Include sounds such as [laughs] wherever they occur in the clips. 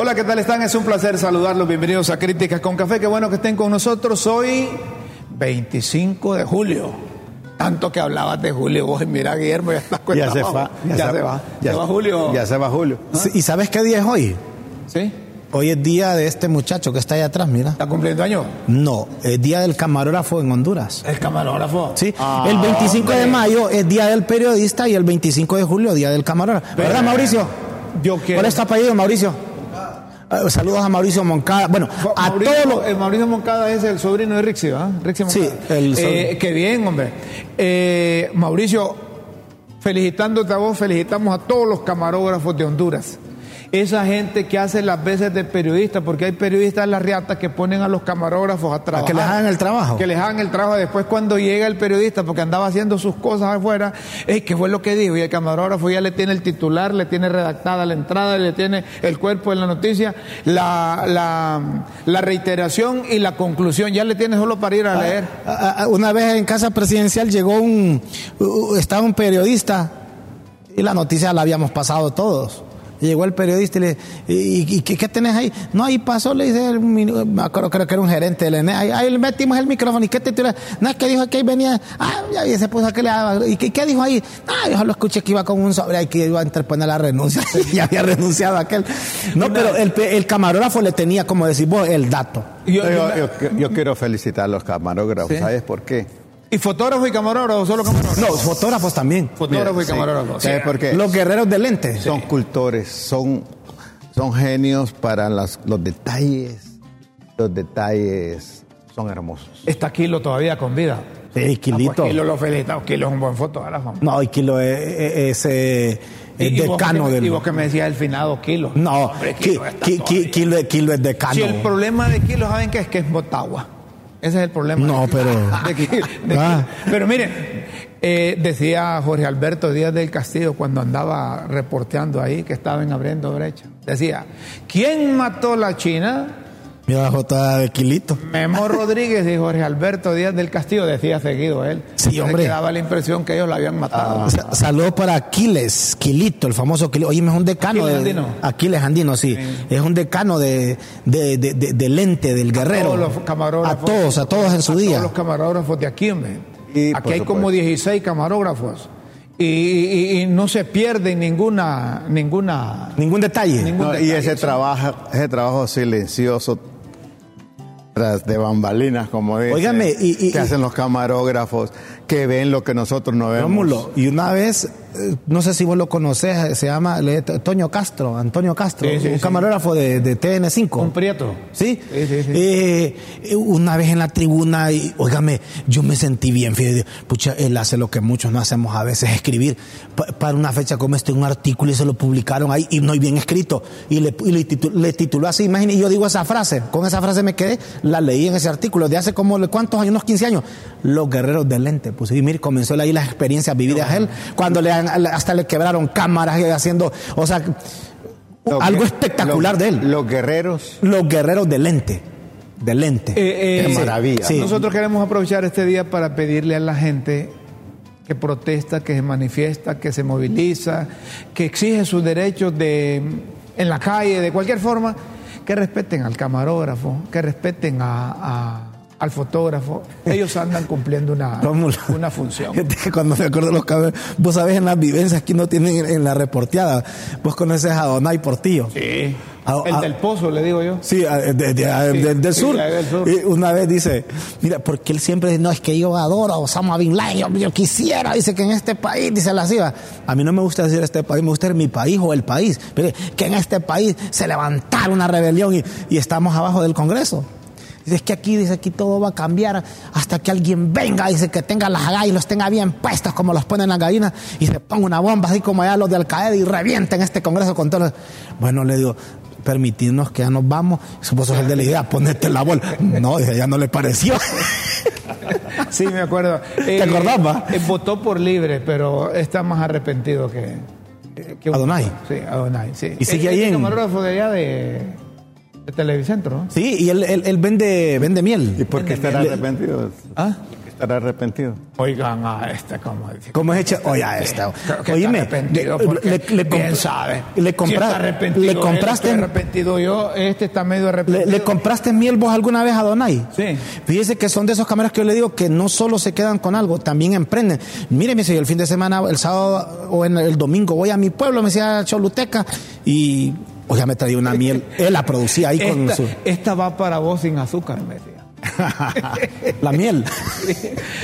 Hola, ¿qué tal están? Es un placer saludarlos. Bienvenidos a Críticas con Café. Qué bueno que estén con nosotros hoy, 25 de julio. Tanto que hablabas de julio, vos mira Guillermo, ya estás Ya se va, Ya, se, va. ya se va Julio. Ya se va Julio. Sí, ¿Y sabes qué día es hoy? ¿Sí? Hoy es día de este muchacho que está ahí atrás, mira. ¿Está cumpliendo años? No, es día del camarógrafo en Honduras. El camarógrafo. Sí, Ah, el 25 de mayo es día del periodista y el 25 de julio día del camarógrafo. ¿Verdad, Mauricio? Yo quiero. ¿Cuál es tu apellido, Mauricio? Eh, saludos a Mauricio Moncada. Bueno, a Mauricio, todos los... eh, Mauricio Moncada es el sobrino de Rixi, ¿verdad? Rixi Sí, Moncada. el Eh, sobrino. qué bien, hombre. Eh, Mauricio, felicitándote a vos, felicitamos a todos los camarógrafos de Honduras. Esa gente que hace las veces de periodista, porque hay periodistas en la riata que ponen a los camarógrafos a trabajar. que les hagan el trabajo. Que les hagan el trabajo. Después, cuando llega el periodista, porque andaba haciendo sus cosas afuera, ey, ¿qué fue lo que dijo? Y el camarógrafo ya le tiene el titular, le tiene redactada la entrada, le tiene el cuerpo de la noticia, la, la, la reiteración y la conclusión. Ya le tiene solo para ir a leer. A- a- Una vez en casa presidencial llegó un, estaba un periodista y la noticia la habíamos pasado todos. Llegó el periodista y le ¿y, y qué, qué tenés ahí? No, ahí pasó, le dice, el acuerdo, creo que era un gerente del ENE, ahí, ahí le metimos el micrófono y qué te tira? No, es que dijo que ahí venía, ah, ya y se puso a que le daba, ¿y qué, qué dijo ahí? Ah, yo lo escuché que iba con un sobre, ahí que iba a interponer la renuncia, [laughs] ya había renunciado aquel. No, pero el, pe- el camarógrafo le tenía, como decir vos, el dato. Yo- Yo, yo- yo- yo quiero felicitar a los camarógrafos. Sí. ¿Sabes por qué? ¿Y fotógrafo y camarógrafo? ¿Solo camarógrafo? No, fotógrafos también. Fotógrafo y Sí. camarógrafo. ¿Sabes por qué? Los guerreros de lente. Son cultores, son, son genios para las- los detalles. Los detalles son hermosos. Está Kilo todavía con vida. Sí, Ah, Quilito. pues Kilo lo felicitamos. Kilo es un buen fotógrafo. No, y Kilo es, es, es, vos decano que me- del. Y vos que me decías el finado Kilo. No, Hombre, Ki- Kilo Ki-. Ki- Kilo es decano. Si el problema de Kilo, ¿saben qué es? Que es Motagua. Ese es el problema. No, [laughs] pero- De Ah. Pero mire, eh, decía Jorge Alberto Díaz del Castillo cuando andaba reporteando ahí que estaban abriendo brecha. Decía, ¿quién mató la China? Mira la jota de Quilito. Memo Rodríguez y Jorge Alberto Díaz del Castillo, decía seguido él. Sí, hombre. daba la impresión que ellos la habían matado. Sa- Saludos para Aquiles, Quilito, el famoso Quilito. Oye, es un decano Aquiles de. Andino. Aquiles Andino, sí. Es un decano de, de, de, de- de lente, del guerrero. todos los camarógrafos. A todos, a todos en su a día. Todos los camarógrafos de aquí, hombre. Y, Aquí hay como supuesto. 16 camarógrafos. Y, y- y no se pierde ninguna, ninguna. Ningún detalle. Ningún- No, y ese trabajo, ese trabajo silencioso tras de bambalinas, como dicen, Óigame, y- y- que hacen los camarógrafos, que ven lo que nosotros no vemos. Rómulo, y una vez, eh, no sé si vos lo conocés, se llama le- Toño Castro, Antonio Castro, Sí, sí, un sí. camarógrafo de, de TN5. Un prieto. ¿Sí? Sí, sí, sí. Eh, eh, una vez en la tribuna, y, óigame, yo me sentí bien, fíjate, pucha, él hace lo que muchos no hacemos a veces, escribir pa- para una fecha como este, un artículo y se lo publicaron ahí, y no y bien escrito, y le, y le, titu- le tituló así, imagínate, y yo digo esa frase, con esa frase me quedé, la leí en ese artículo de hace como, ¿cuántos años? Unos 15 años, Los Guerreros del Lente, pues, y mire, comenzó ahí las experiencias vividas él, cuando le, han- hasta le quebraron cámaras y haciendo, o sea, Lo algo que- espectacular lo- de él. Los guerreros Los guerreros de lente. De lente. Eh, eh, Qué maravilla. Sí. Nosotros queremos aprovechar este día para pedirle a la gente que protesta, que se manifiesta, que se moviliza, que exige sus derechos de, en la calle, de cualquier forma, que respeten al camarógrafo, que respeten a- a- al fotógrafo. Ellos andan cumpliendo una, una función. Que [laughs] Cuando me acuerdo los cabros, vos sabés en las vivencias que no tienen en, la reporteada, vos conoces a Donay Portillo. Sí. El del pozo, le digo yo. Sí, a- de- de- a- Sí, de- del sí, sur. del sur. Y una vez dice, mira, porque él siempre dice, no, es que yo adoro a Osama Bin Laden, yo, yo quisiera, dice que en este país, dice la ciba, a mí no me gusta decir este país, me gusta mi país o el país, pero que en este país se levantara una rebelión y, y estamos abajo del Congreso. Dice, es que aquí, dice, aquí todo va a cambiar hasta que alguien venga, dice, que tenga las agallas y los tenga bien puestos como los ponen las gallinas y se ponga una bomba así como allá los de Al Qaeda y revienten este congreso con todos los... Bueno, le digo, permitirnos que ya nos vamos. Vos sos el de la idea, ponete la bola. No, dice, ya no le pareció. [laughs] Sí, me acuerdo. ¿Te acordás, va? eh, votó por libre, pero está más arrepentido que. que Adonai. Sí, Adonai, sí. Y sigue Él- ahí es en- camarógrafo de allá de, de Televicentro, ¿no? Sí, y él, él, él vende, vende miel. ¿Y por qué estará arrepentido? ¿Ah? ¿Por qué estará arrepentido? Oigan a este, como dice. ¿Cómo es hecho? Oye, a esta. Oíme, está arrepentido le- bien sabe. Le, Si compra- está arrepentido le compraste. arrepentido yo, este está medio arrepentido. le compraste miel vos alguna vez a Donai? Sí. Fíjese que son de esos cámaras que yo le digo que no solo se quedan con algo, también emprenden. Mire, me decía, yo el fin de semana, el sábado o en el domingo voy a mi pueblo, me decía Choluteca, y oiga, me traía una miel. [laughs] Él la producía ahí con esta, su, esta va para vos sin azúcar, me decía. [laughs] la miel.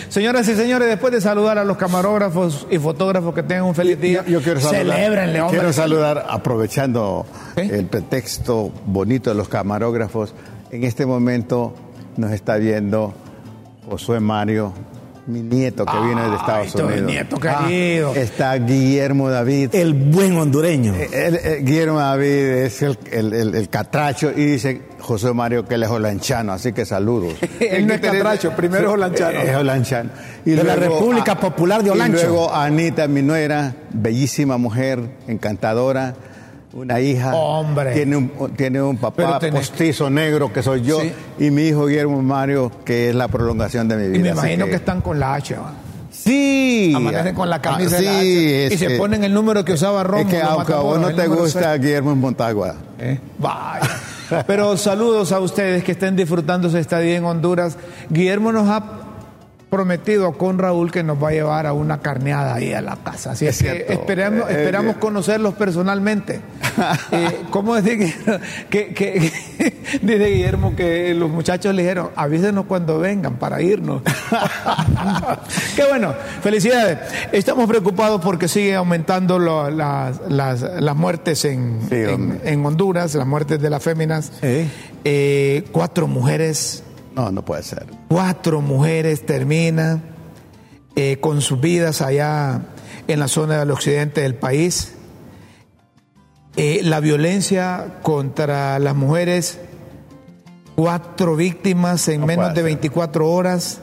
Señoras y señores, después de saludar a los camarógrafos y fotógrafos que tengan un feliz día, Yo, yo quiero saludar, quiero saludar, aprovechando ¿Sí? el pretexto bonito de los camarógrafos. En este momento nos está viendo Josué Mario, mi nieto que viene de Estados tu Unidos. nieto querido. está Guillermo David. El buen hondureño. El- el- Guillermo David es el, el- catracho y dice José Mario que él es holanchano, así que saludos. [laughs] Él no es catracho, primero es holanchano. Es holanchano. Y De la República Popular de Olancho. Y luego Anita, mi nuera, bellísima mujer, encantadora, una hija. Hombre. Tiene un, tiene un papá tenés- postizo negro que soy yo Sí. y mi hijo Guillermo Mario que es la prolongación de mi vida. Y me imagino que... están con la H. Sí. Amanecen con la camisa Ah, de la H. sí, y se ponen el número que usaba Rómulo. Es que aunque a vos no te gusta seis. Guillermo Montagua. ¿Eh? Vaya. Pero saludos a ustedes que estén disfrutando su estadía en Honduras. Guillermo nos ha prometido con Raúl que nos va a llevar a una carneada ahí a la casa. Así es, Es que cierto. esperamos, Eh, eh, esperamos eh. conocerlos personalmente. [laughs] Eh, ¿Cómo decir que, que, que- [laughs] dice Guillermo que los muchachos le dijeron, avísenos cuando vengan para irnos? [laughs] Qué bueno, felicidades. Estamos preocupados porque sigue aumentando lo- las, las- las muertes en, Sí, en- Honduras, las muertes de las féminas. Eh, cuatro mujeres, No, no puede ser. cuatro mujeres terminan eh, con sus vidas allá en la zona del occidente del país. Eh, la violencia contra las mujeres, cuatro víctimas en No menos de ser. 24 horas.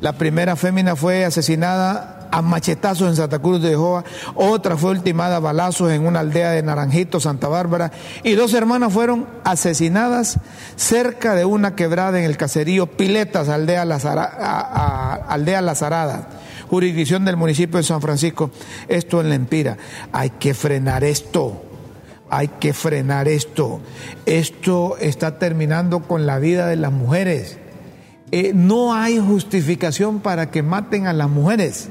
La primera fémina fue asesinada a machetazos en Santa Cruz de Jehová, otra fue ultimada a balazos en una aldea de Naranjito, Santa Bárbara, y dos hermanas fueron asesinadas cerca de una quebrada en el caserío Piletas, aldea, Lazara- a- a- aldea Lazarada, jurisdicción del municipio de San Francisco. Esto en la Empira. Hay que frenar esto. Hay que frenar esto. Esto está terminando con la vida de las mujeres. Eh, no hay justificación para que maten a las mujeres.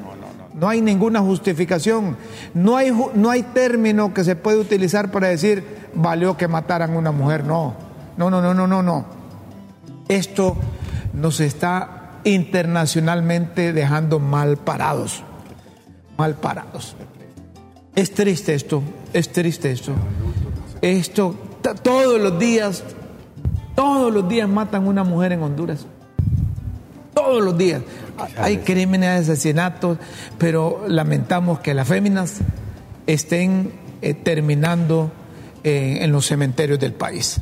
No hay ninguna justificación. No hay, no hay término que se puede utilizar para decir valió que mataran a una mujer. No, no, no, no, no, no, no. Esto nos está internacionalmente dejando mal parados. Mal parados. Es triste esto, es triste esto. Esto, todos los días, todos los días matan una mujer en Honduras. Todos los días. Hay crímenes, asesinatos, pero lamentamos que las féminas estén eh, terminando eh, en los cementerios del país.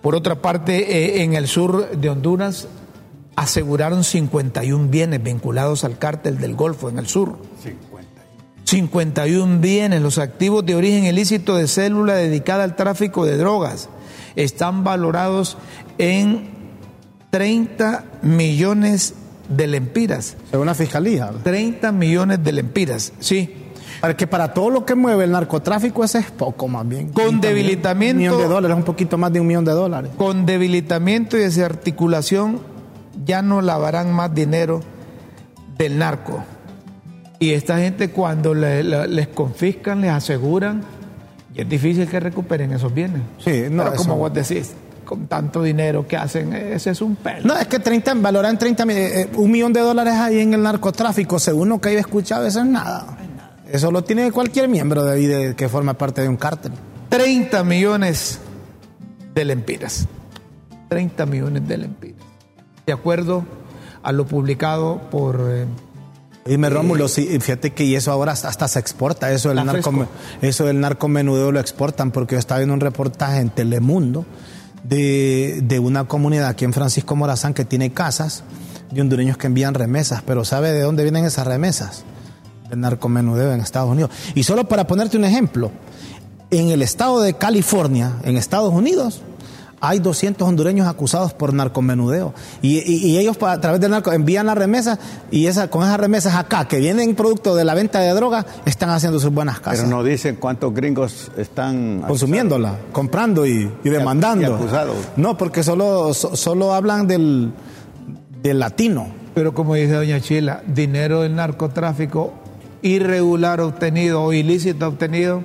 Por otra parte, eh, en el sur de Honduras aseguraron 51 bienes vinculados al cártel del Golfo en el sur. 51 bienes, los activos de origen ilícito de célula dedicada al tráfico de drogas, están valorados en 30 millones de lempiras. Según la fiscalía. 30 millones de lempiras, sí. Para que para todo lo que mueve el narcotráfico, ese es poco más bien. Con debilitamiento- Un millón de dólares, un poquito más de un millón de dólares. Con debilitamiento y desarticulación ya no lavarán más dinero del narco. Y esta gente cuando le- le- les confiscan, les aseguran, y es difícil que recuperen esos bienes. Sí, no, Pero eso- como vos decís, con tanto dinero que hacen, ese es un pelo. No, es que 30, valoran 30, mi- eh, un millón de dólares ahí en el narcotráfico, según lo que yo he escuchado, eso es nada. Eso lo tiene cualquier miembro de ahí de- que forma parte de un cártel. 30 millones de lempiras. 30 millones de lempiras. De acuerdo a lo publicado por... Eh, Dime, Rómulo, sí, fíjate que y eso ahora hasta, se exporta, eso del, narco, eso del narcomenudeo lo exportan, porque yo estaba viendo un reportaje en Telemundo de, de una comunidad aquí en Francisco Morazán que tiene casas de hondureños que envían remesas, pero ¿sabe de dónde vienen esas remesas? Del narcomenudeo en Estados Unidos. Y solo para ponerte un ejemplo, en el estado de California, en Estados Unidos, hay 200 hondureños acusados por narcomenudeo. Y, y- y ellos a través del narco envían las remesas y esa, con esas remesas acá, que vienen producto de la venta de droga, están haciendo sus buenas casas. Pero no dicen cuántos gringos están consumiéndola, comprando y, y demandando. y acusados. No, porque solo, so- solo hablan del, del latino. Pero como dice doña Chila, dinero del narcotráfico irregular obtenido o ilícito obtenido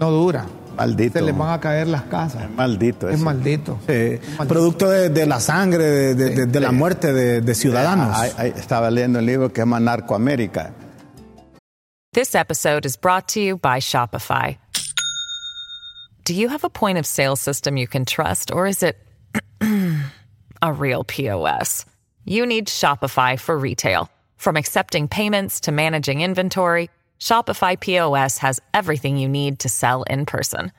no dura. Maldito. Se les van a caer las casas. Es maldito Es eso. maldito. Eh, Maldito. producto de, de la sangre, de, de- de- de la muerte de, de ciudadanos. Ah, ah, estaba leyendo un libro que se llama Narcoamérica. This episode is brought to you by Shopify. Do you have a point of sale system you can trust, or is it [clears throat] a real POS? You need Shopify for retail. From accepting payments to managing inventory, Shopify POS has everything you need to sell in person.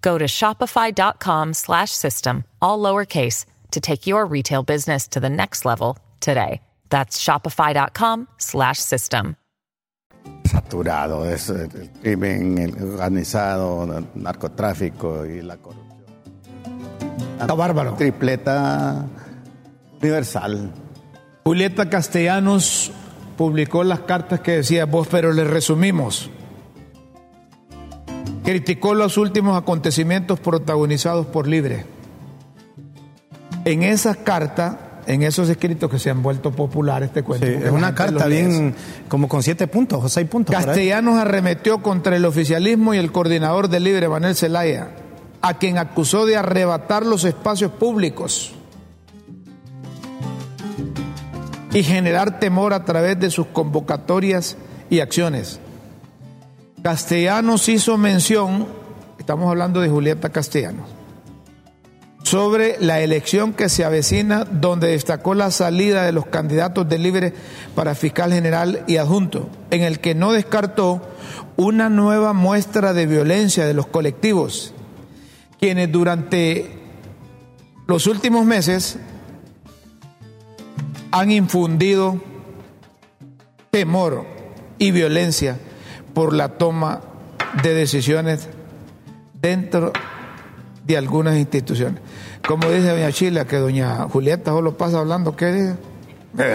Go to shopify.com slash system, all lowercase, to take your retail business to the next level today. That's shopify.com slash system. Saturado es el crimen organizado, narcotráfico y la corrupción. Está bárbaro. Tripleta universal. Julieta Castellanos publicó las cartas que decía vos, pero le resumimos. Criticó los últimos acontecimientos protagonizados por Libre. En esas cartas, en esos escritos que se han vuelto populares, te cuento. Sí, es una carta bien, como con siete puntos o seis puntos. Castellanos arremetió contra el oficialismo y el coordinador de Libre, Manuel Zelaya, a quien acusó de arrebatar los espacios públicos y generar temor a través de sus convocatorias y acciones. Castellanos hizo mención, estamos hablando de Julieta Castellanos, sobre la elección que se avecina, donde destacó la salida de los candidatos de Libre para fiscal general y adjunto, en el que no descartó una nueva muestra de violencia de los colectivos, quienes durante los últimos meses han infundido temor y violencia por la toma de decisiones dentro de algunas instituciones. Como dice doña Chila, que doña Julieta solo pasa hablando, ¿qué dice?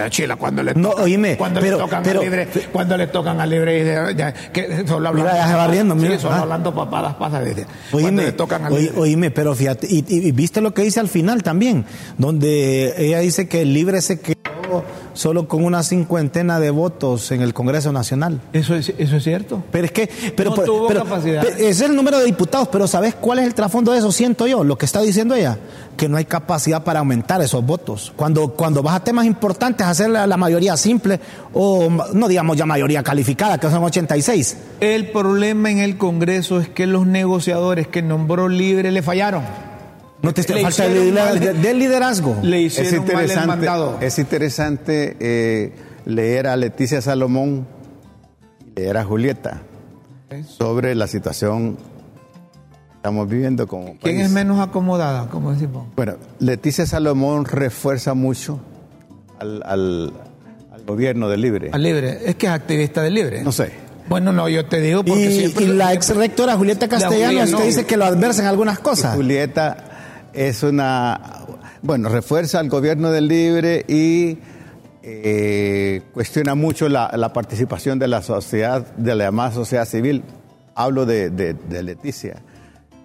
Chila, cuando le No, tocan, oíme, cuando pero- le tocan pero- a libre, cuando le tocan a libre, ya, que solo hablando, Mira, ya se va riendo, sí, mira. solo Ah. hablando papadas pasa, dice. Oíme, le tocan a oí- libre. oíme, pero fíjate, y, y- y viste lo que dice al final también, donde ella dice que el libre se quedó solo con una cincuentena de votos en el Congreso Nacional. Eso es, eso es cierto. Pero es que, pero, No pero- tuvo pero- capacidad. es el número de diputados, pero ¿sabes cuál es el trasfondo de eso? Siento yo, lo que está diciendo ella, que no hay capacidad para aumentar esos votos. Cuando, cuando vas a temas importantes, hacer la, la mayoría simple, o no digamos ya mayoría calificada, que son 86. El problema en el Congreso es que los negociadores que nombró libre le fallaron. No te Le falta de, liderazgo- mal- de- del liderazgo. Le Es hicieron mal el interesante, mandado. es interesante eh, leer a Leticia Salomón y leer a Julieta sobre la situación que estamos viviendo como ¿Quién país. es menos acomodada, como decimos? Bueno, Leticia Salomón refuerza mucho al, al- al gobierno de Libre. A libre. Es que es activista de libre. No sé. Bueno, no, yo te digo porque Y, siempre. y la ex rectora Julieta Castellanos Julia, no. te dice que lo adversa en algunas cosas. Julieta es una, bueno, refuerza al gobierno del Libre y eh, cuestiona mucho la, la participación de la sociedad, de la llamada sociedad civil. Hablo de, de- de Leticia.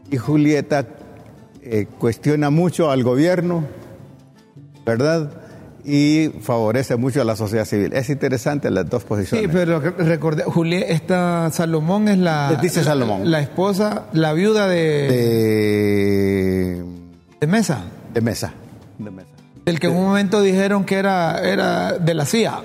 Y Julieta eh, cuestiona mucho al gobierno, ¿verdad? Y favorece mucho a la sociedad civil. Es interesante las dos Sí, posiciones. pero recordé, Julieta, esta Salomón es la. Leticia Salomón. La esposa, la viuda de, de, de Mesa. de mesa. De mesa. Del que en un momento dijeron que era, era de la CIA.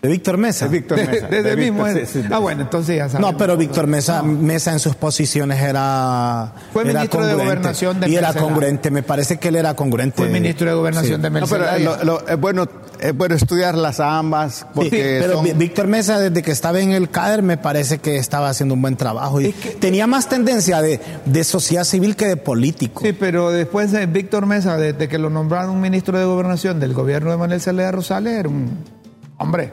De Víctor Mesa. De Víctor Mesa. Desde de mismo. Víctor, es- sí, sí. ah, bueno, entonces ya sabemos. No, pero Víctor Mesa, Mesa en sus posiciones era. Fue era ministro de. Gobernación de Y era congruente, me parece que él era congruente. Fue ministro de Gobernación de No, pero Mercedes. lo- lo- es, bueno, es bueno estudiarlas a ambas porque Sí, pero son- Víctor Mesa, desde que estaba en el CADER, me parece que estaba haciendo un buen trabajo. Y tenía más tendencia de, de sociedad civil que de político. Sí, pero después de Víctor Mesa, desde que lo nombraron ministro de Gobernación del gobierno de Manuel Zelaya Rosales, era un hombre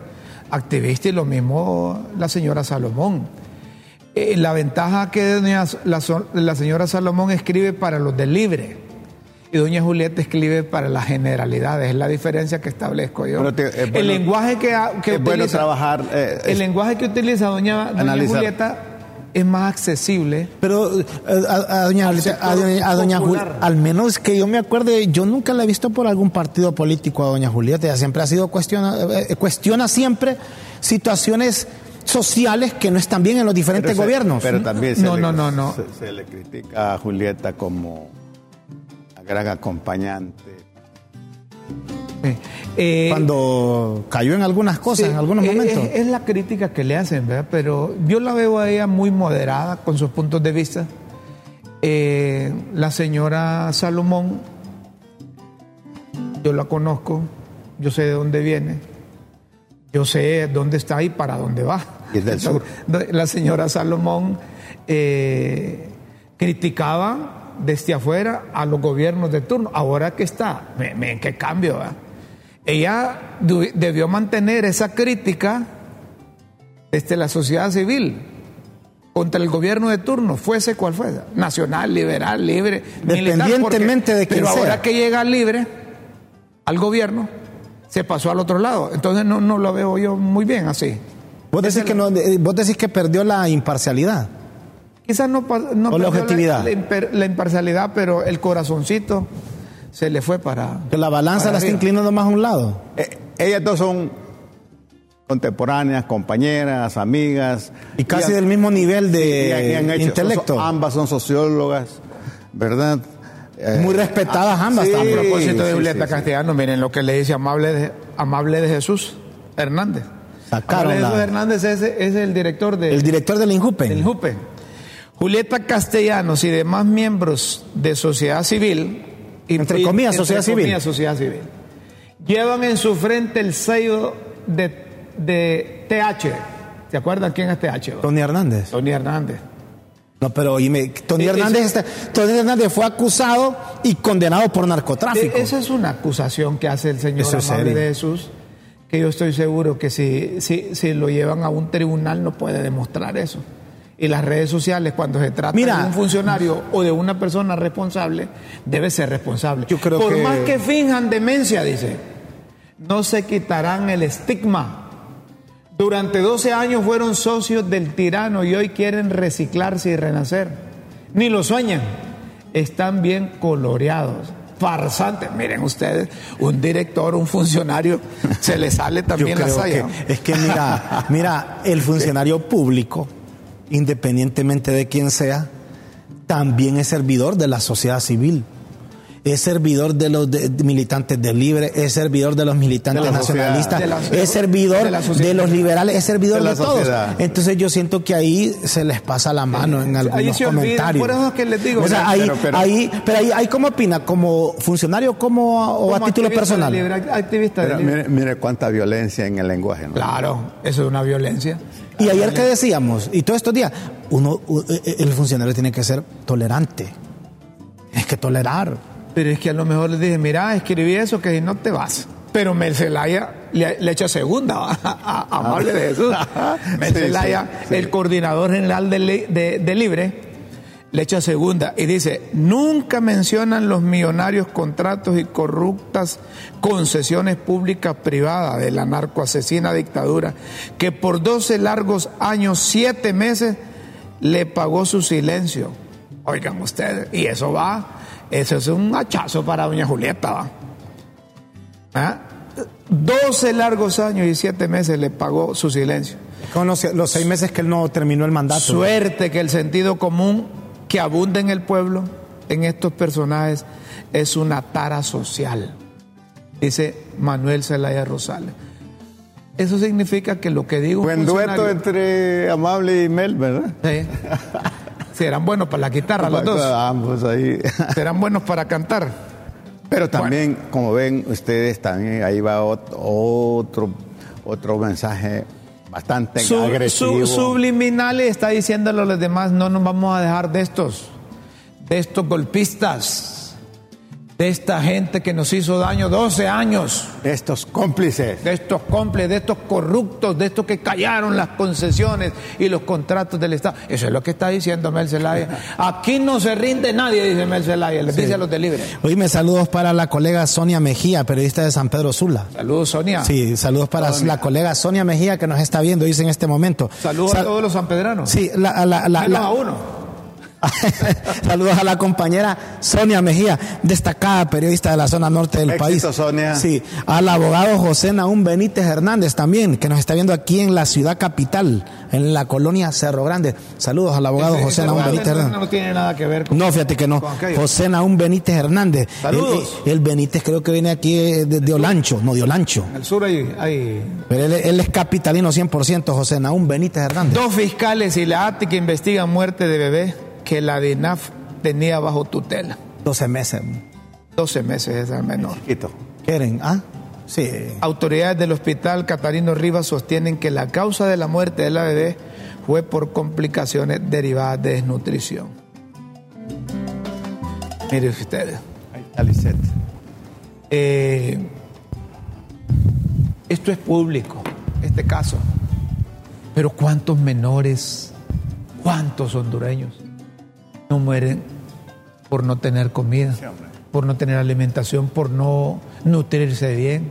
activista y lo mismo la señora Salomón. Eh, la ventaja que la, la señora Salomón escribe para los del libre y doña Julieta escribe para las generalidades, es la diferencia que establezco yo. Pero te- es bueno- el lenguaje que, que es bueno utiliza, trabajar, eh, el es- lenguaje que utiliza doña. Julieta es más accesible. Pero eh, a, a doña, Julieta- a doña- a doña Jul- popular. al menos que yo me acuerde, yo nunca la he visto por algún partido político a doña Julieta. Ella siempre ha sido cuestiona, eh, cuestiona siempre situaciones sociales que no están bien en los diferentes pero se- gobiernos. Pero también se, No, le, no, no, no. Se, se le critica a Julieta como gran acompañante. Sí. Eh, Cuando cayó en algunas cosas, sí, en algunos eh, momentos. Es, es la crítica que le hacen, ¿verdad? Pero yo la veo a ella muy moderada con sus puntos de vista. Eh, la señora Salomón, yo la conozco, yo sé de dónde viene, yo sé dónde está y para dónde va. Y es del sur. [laughs] La señora Salomón eh, criticaba desde afuera a los gobiernos de turno. Ahora que está, miren qué cambio, ¿verdad? Ella debió mantener esa crítica desde la sociedad civil contra el gobierno de turno, fuese cual fuese, nacional, liberal, libre, militar, Dependientemente de quién Pero sea. ahora que llega libre al gobierno, se pasó al otro lado. Entonces no, no lo veo yo muy bien así. Vos decís, que no, eh, vos decís que perdió la imparcialidad. Quizás no, no O la objetividad. la, imper- la imparcialidad, pero el corazoncito se le fue para. Que la balanza para la está inclinando más a un lado. Eh, ellas dos son contemporáneas, compañeras, amigas. Y casi han- del mismo nivel de y han- y han hecho- intelecto. son- ambas son sociólogas, ¿verdad? Eh, Muy respetadas ambas sí, A también. propósito de Julieta sí, sí. Castellano, miren lo que le dice Amable de, Amable de Jesús Hernández. Sacaron Amable de la- Jesús Hernández es, es el director de, El director del INJUPE. del. Julieta Castellanos y demás miembros de sociedad civil, Entre comillas, sociedad civil. comillas, sociedad civil, llevan en su frente el sello de, de TH. ¿Se acuerdan quién es TH? Tony Hernández. Tony Hernández. No, pero oíme, Tony Eh, Hernández, ese- está- Tony Hernández fue acusado y condenado por narcotráfico. E- Esa es una acusación que hace el señor Eso es Amable serio. de Jesús, que yo estoy seguro que si, si, si lo llevan a un tribunal no puede demostrar eso. Y las redes sociales, cuando se trata Mira. de un funcionario o de una persona responsable, debe ser responsable. Yo creo Por que- más que finjan demencia, dice, no se quitarán el estigma. Durante 12 años fueron socios del tirano y hoy quieren reciclarse y renacer. Ni lo sueñan. Están bien coloreados. Farsantes. Miren ustedes, un director, un funcionario, se le sale [laughs] también la saya. es que mira, mira, el [laughs] funcionario público, independientemente de quién sea, también es servidor de la sociedad civil. Es servidor de los de- de militantes del Libre, es servidor de los militantes De la sociedad. nacionalistas, De la- es servidor de la de, sociedad. los liberales, es servidor De todos. sociedad. Entonces yo siento que ahí se les pasa la mano en Ahí algunos se olvidan, comentarios. por eso es que les digo, O sea, pero- ahí, pero- pero- ahí, pero ahí, ahí ¿cómo opina? ¿Como funcionario como, o Como a título activista personal? de libre, activista de Pero libre. mire, mire cuánta violencia en el lenguaje, ¿no? Claro, eso es una violencia. Y ayer que decíamos, y todos estos días, uno, u- e- el funcionario tiene que ser tolerante. Es que tolerar. Pero es que a lo mejor les dije, mira, escribí eso que si no te vas. Pero Mercelaya le, le echa segunda [laughs] ¿va? a, a Amable de Jesús. [laughs] [laughs] Mercelaya, sí, sí. el coordinador general de, de- de Libre, le echa segunda y dice, nunca mencionan los millonarios contratos y corruptas concesiones públicas privadas de la narcoasesina dictadura, que por 12 largos años, 7 meses, le pagó su silencio. Oigan ustedes, y eso va, eso es un hachazo para doña Julieta, va. ¿Ah? 12 largos años y 7 meses le pagó su silencio. Con los, los seis meses que él no terminó el mandato. Suerte que el sentido común que abunda en el pueblo, en estos personajes, es una tara social, dice Manuel Zelaya Rosales. Eso significa que lo que digo... Buen dueto entre Amable y Mel, ¿verdad? Sí. [laughs] Serán buenos para la guitarra los dos. Ambos ahí. [laughs] Serán buenos para cantar. Pero también, como ven ustedes, también ahí va ot- otro, otro mensaje bastante Su- agresivo. su- subliminal está diciéndole a los demás, no nos vamos a dejar de estos, de estos golpistas, de esta gente que nos hizo daño 12 años, Estos cómplices. de estos cómplices, de estos corruptos, de estos que callaron las concesiones y los contratos del Estado. Eso es lo que está diciendo Mel Zelaya. [laughs] Aquí no se rinde nadie, dice Mel Zelaya, les dice a los de Libre. Oíme, saludos para la colega Sonia Mejía, periodista de San Pedro Sula. Saludos, Sonia. Sí, saludos para la colega Sonia Mejía que nos está viendo, dice en este momento. Saludos a todos los sanpedranos. Sí, la, la- la- Menos la- a uno. [laughs] Saludos a la compañera Sonia Mejía, destacada periodista de la zona norte del Éxito, país. Sonia. Sí, al abogado José Naún Benítez Hernández también, que nos está viendo aquí en la ciudad capital, en la colonia Cerro Grande. Saludos al abogado Ese- José ese Naún Benítez no- Hernández. No tiene nada que ver con... No, fíjate que no. José Naún Benítez Hernández. Saludos. El, el Benítez creo que viene aquí eh, de, de Olancho, no de Olancho. En el sur hay- hay Pero él, él es capitalino 100%, José Naún Benítez Hernández. Dos fiscales y la ATI que investigan muerte de bebé que la DINAF tenía bajo tutela. 12 meses. 12 meses es el menor. Chiquito. ¿Quieren? ¿Ah? Sí. Autoridades del hospital Catarino Rivas sostienen que la causa de la muerte de la bebé fue por complicaciones derivadas de desnutrición. Mire ustedes, Ahí está eh, esto es público, este caso. Pero ¿cuántos menores, cuántos hondureños no mueren por no tener comida, por no tener alimentación, por no nutrirse bien?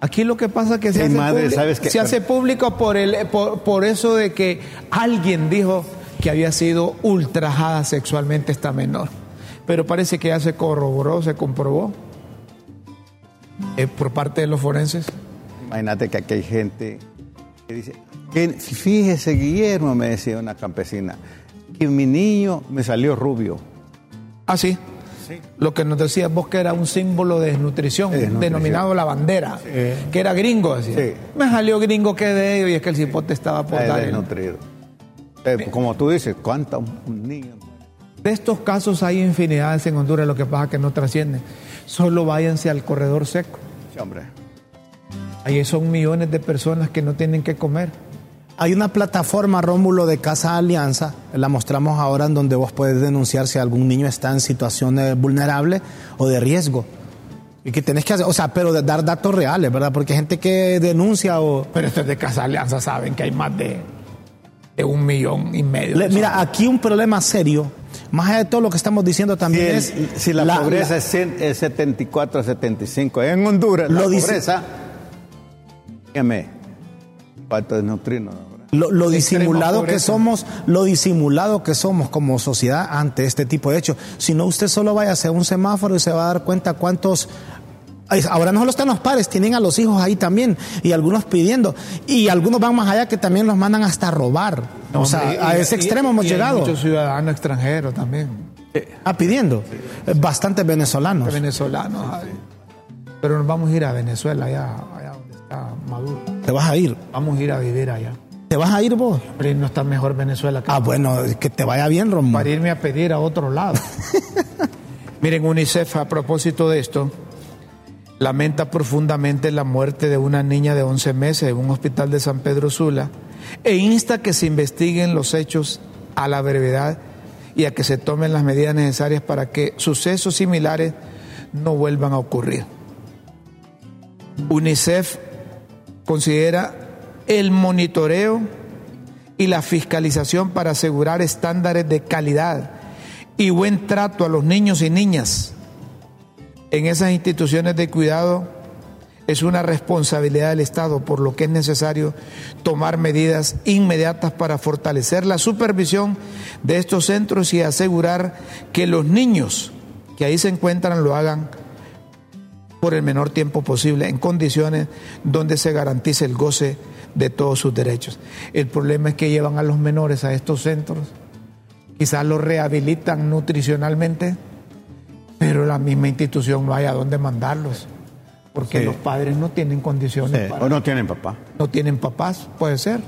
Aquí lo que pasa es que se, hace, madre, público, ¿sabes qué? se hace público por, el, por, por eso de que alguien dijo que había sido ultrajada sexualmente esta menor. Pero parece que ya se corroboró, se comprobó eh, por parte de los forenses. Imagínate que aquí hay gente que dice, que fíjese Guillermo, me decía una campesina, que mi niño me salió rubio. Ah, sí. Lo que nos decías vos que era un símbolo de desnutrición, De desnutrición. denominado la bandera, que era gringo, decía. Sí. Me salió gringo que de ellos y es que el cipote estaba por dar desnutrido. Eh, como tú dices, ¿cuántos niños? De estos casos hay infinidades en Honduras, lo que pasa es que no trascienden. Solo váyanse al corredor seco. Hombre. Ahí son millones de personas que no tienen que comer. Hay una plataforma, Rómulo, de Casa Alianza, la mostramos ahora en donde vos puedes denunciar si algún niño está en situación eh, vulnerable o de riesgo. Y que tenés que hacer, o sea, pero de dar datos reales, ¿verdad? Porque hay gente que denuncia o... Pero estos de Casa Alianza saben que hay más de, de un millón y medio. Le- mira, aquí un problema serio, más allá de todo lo que estamos diciendo Si, también el- es... si la, pobreza es, cien- es 74, 75, en Honduras Lo la dice- pobreza, dígame, falta de neutrinos. Lo, disimulado que somos, lo disimulado que somos como sociedad ante este tipo de hechos. Si no, usted solo vaya hacia un semáforo y se va a dar cuenta cuántos. Ahora no solo están los padres, tienen a los hijos ahí también y algunos pidiendo. Y algunos van más allá que también los mandan hasta robar. o sea, y- a ese y- extremo y hemos hay llegado. Muchos ciudadanos extranjeros también. Ah, pidiendo. Bastantes venezolanos. venezolanos. Pero nos vamos a ir a Venezuela, allá, allá donde está Maduro. Te vas a ir. Vamos a ir a vivir allá. ¿Te vas a ir vos? Pero no está mejor Venezuela que Ah, bueno, que te vaya bien, Romulo. para irme a pedir a otro lado. [laughs] Miren, UNICEF, a propósito de esto, lamenta profundamente la muerte de una niña de 11 meses en un hospital de San Pedro Sula e insta que se investiguen los hechos a la brevedad y a que se tomen las medidas necesarias para que sucesos similares no vuelvan a ocurrir. UNICEF considera el monitoreo y la fiscalización para asegurar estándares de calidad y buen trato a los niños y niñas en esas instituciones de cuidado es una responsabilidad del Estado, por lo que es necesario tomar medidas inmediatas para fortalecer la supervisión de estos centros y asegurar que los niños que ahí se encuentran lo hagan por el menor tiempo posible, en condiciones donde se garantice el goce de todos sus derechos. El problema es que llevan a los menores a estos centros, quizás los rehabilitan nutricionalmente, pero la misma institución no hay a dónde mandarlos, porque Sí. los padres no tienen condiciones Sí, para- O no tienen papá. no tienen papás, puede ser,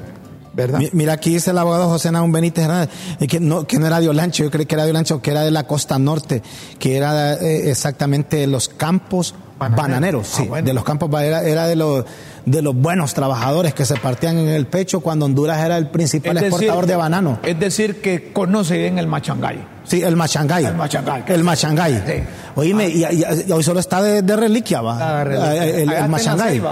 ¿verdad? Mi- Mira, aquí dice el abogado José Naún Benítez Hernández, eh, que no, que no era de Olancho, yo creí que era de Olancho, que era de la costa norte, que era eh, exactamente de los campos Bananeros. bananeros, Ah, sí, bueno. de los campos, era, era de los de los buenos trabajadores que se partían en el pecho cuando Honduras era el principal decir- exportador de banano. Es decir, que conoce bien el machangay. Sí, el machangay. El machangay. El machangay. Sí. Oíme, y, y- y hoy solo está de, de reliquia, va. Está de reliquia. Eh, El, el en la machangay.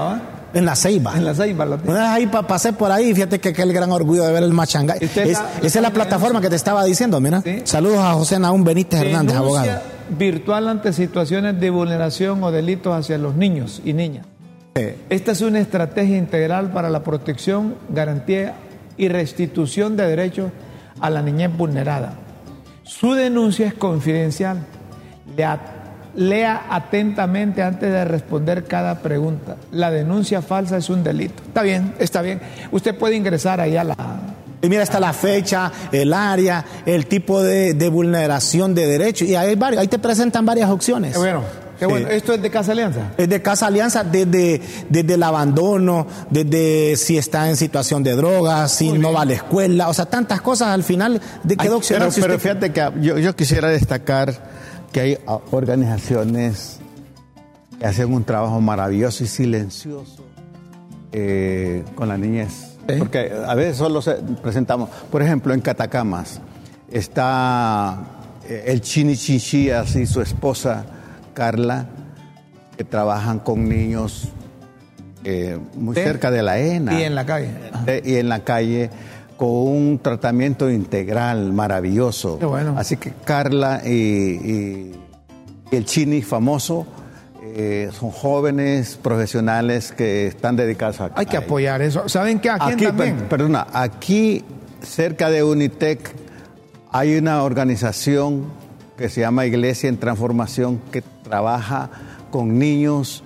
En la ceiba. En la Ceiba. Una vez ahí pa- pasé por ahí, fíjate que aquel gran orgullo de ver el machangay. Es la- esa es la plataforma que te estaba diciendo, mira. Sí. Saludos a José Naún Benítez Hernández, abogado. Virtual ante situaciones de vulneración o delitos hacia los niños y niñas. Esta es una estrategia integral para la protección, garantía y restitución de derechos a la niñez vulnerada. Su denuncia es confidencial. Lea, atentamente antes de responder cada pregunta. La denuncia falsa es un delito. Está bien, está bien. Usted puede ingresar ahí a la, Y mira, está la fecha, el área, el tipo de, de vulneración de derechos. Y hay varios, ahí te presentan varias opciones. Qué bueno, qué bueno. Esto es de Casa Alianza. Es de Casa Alianza desde, desde el abandono, desde si está en situación de drogas, si no va a la escuela, o sea, tantas cosas al final de quedó opcional. pero, Si pero usted- fíjate que yo, yo quisiera destacar que hay organizaciones que hacen un trabajo maravilloso y silencioso eh, con la niñez. Sí. Porque a veces solo se- presentamos, por ejemplo, en Catacamas está eh, el Chini Chinchillas y su esposa Carla, que trabajan con niños eh, muy cerca de la ENA. Y en la calle. Eh, y en la calle con un tratamiento integral maravilloso. Qué bueno. Así que Carla y, y- y el Chini famoso eh, son jóvenes profesionales que están dedicados a Hay que apoyar eso. ¿Saben qué? Aquí Aquí, también. per- perdona, aquí cerca de Unitec hay una organización que se llama Iglesia en Transformación que trabaja con niños,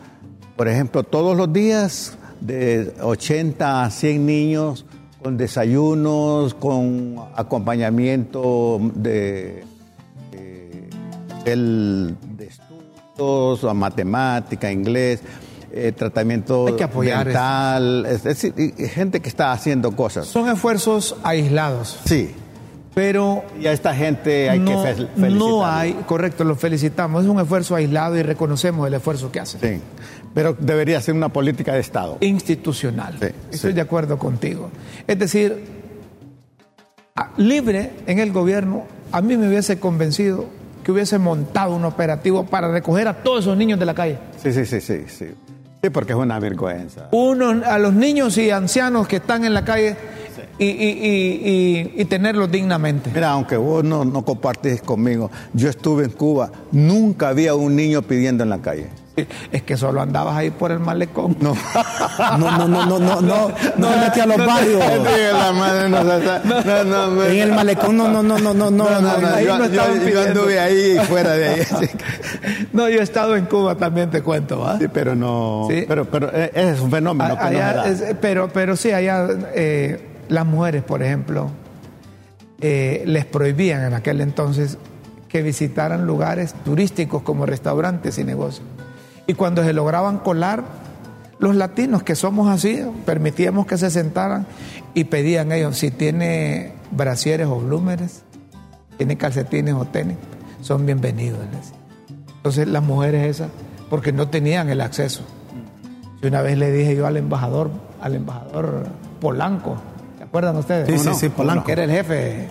por ejemplo, todos los días de 80 a 100 niños con desayunos, con acompañamiento de, de- del- de estudios, a matemática, inglés, eh, tratamiento Hay que apoyar dental, es decir, gente que está haciendo cosas. Son esfuerzos aislados, Sí, pero y a esta gente hay no, que fel- felicitar. no hay, correcto, los felicitamos. Es un esfuerzo aislado y reconocemos el esfuerzo que hacen. Sí, pero debería ser una política de Estado. Institucional. Sí, Estoy sí. de acuerdo contigo. Es decir, libre en el gobierno, a mí me hubiese convencido que hubiese montado un operativo para recoger a todos esos niños de la calle. Sí, sí, sí, sí, sí. Sí, porque es una vergüenza. Uno, a los niños y ancianos que están en la calle y, y- y- y- y tenerlos dignamente. Mira, aunque vos no, no compartes conmigo, yo estuve en Cuba, nunca había un niño pidiendo en la calle. Es que solo andabas ahí por el malecón. No. No, no, no, no, no, no, no se metía a los barrios. En el malecón, no, no, no, no, no, no, No, no, no, ahí yo, anduve ahí y fuera de ahí. No, yo he estado en Cuba también, te cuento, ¿va? Sí, pero no. Sí. Pero, pero eh, es un fenómeno pero, pero sí, allá eh, las mujeres, por ejemplo, eh, les prohibían en aquel entonces que visitaran lugares turísticos como restaurantes y negocios. Y cuando se lograban colar, los latinos que somos así, permitíamos que se sentaran y pedían ellos si tiene brasieres o blúmeres, tiene calcetines o tenis, son bienvenidos. les. Entonces las mujeres esas, porque no tenían el acceso. Y una vez le dije yo al embajador, al embajador Polanco, ¿se acuerdan ustedes? Sí, ¿Cómo sí, no? sí, Polanco. Que era el jefe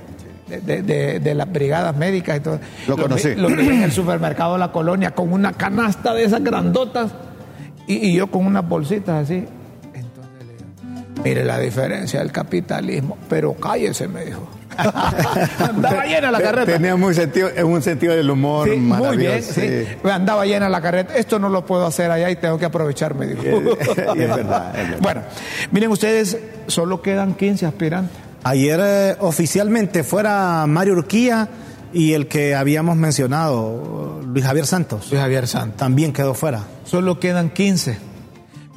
de, de- las brigadas médicas y todo. Lo conocí. en el supermercado de la colonia con una canasta de esas grandotas y, y yo con unas bolsitas así. Entonces le digo, mire la diferencia del capitalismo, pero cállese, me dijo. [laughs] Andaba llena la carreta. Tenía muy sentido, un sentido del humor Sí, muy bien, sí. Andaba llena la carreta. Esto no lo puedo hacer allá y tengo que aprovechar, me dijo. Y es- y es verdad, es verdad. [laughs] Bueno, miren ustedes, solo quedan 15 aspirantes. Ayer eh, oficialmente fuera Mario Urquía y el que habíamos mencionado, Luis Javier Santos, Soy Javier Santos. también quedó fuera. Solo quedan 15.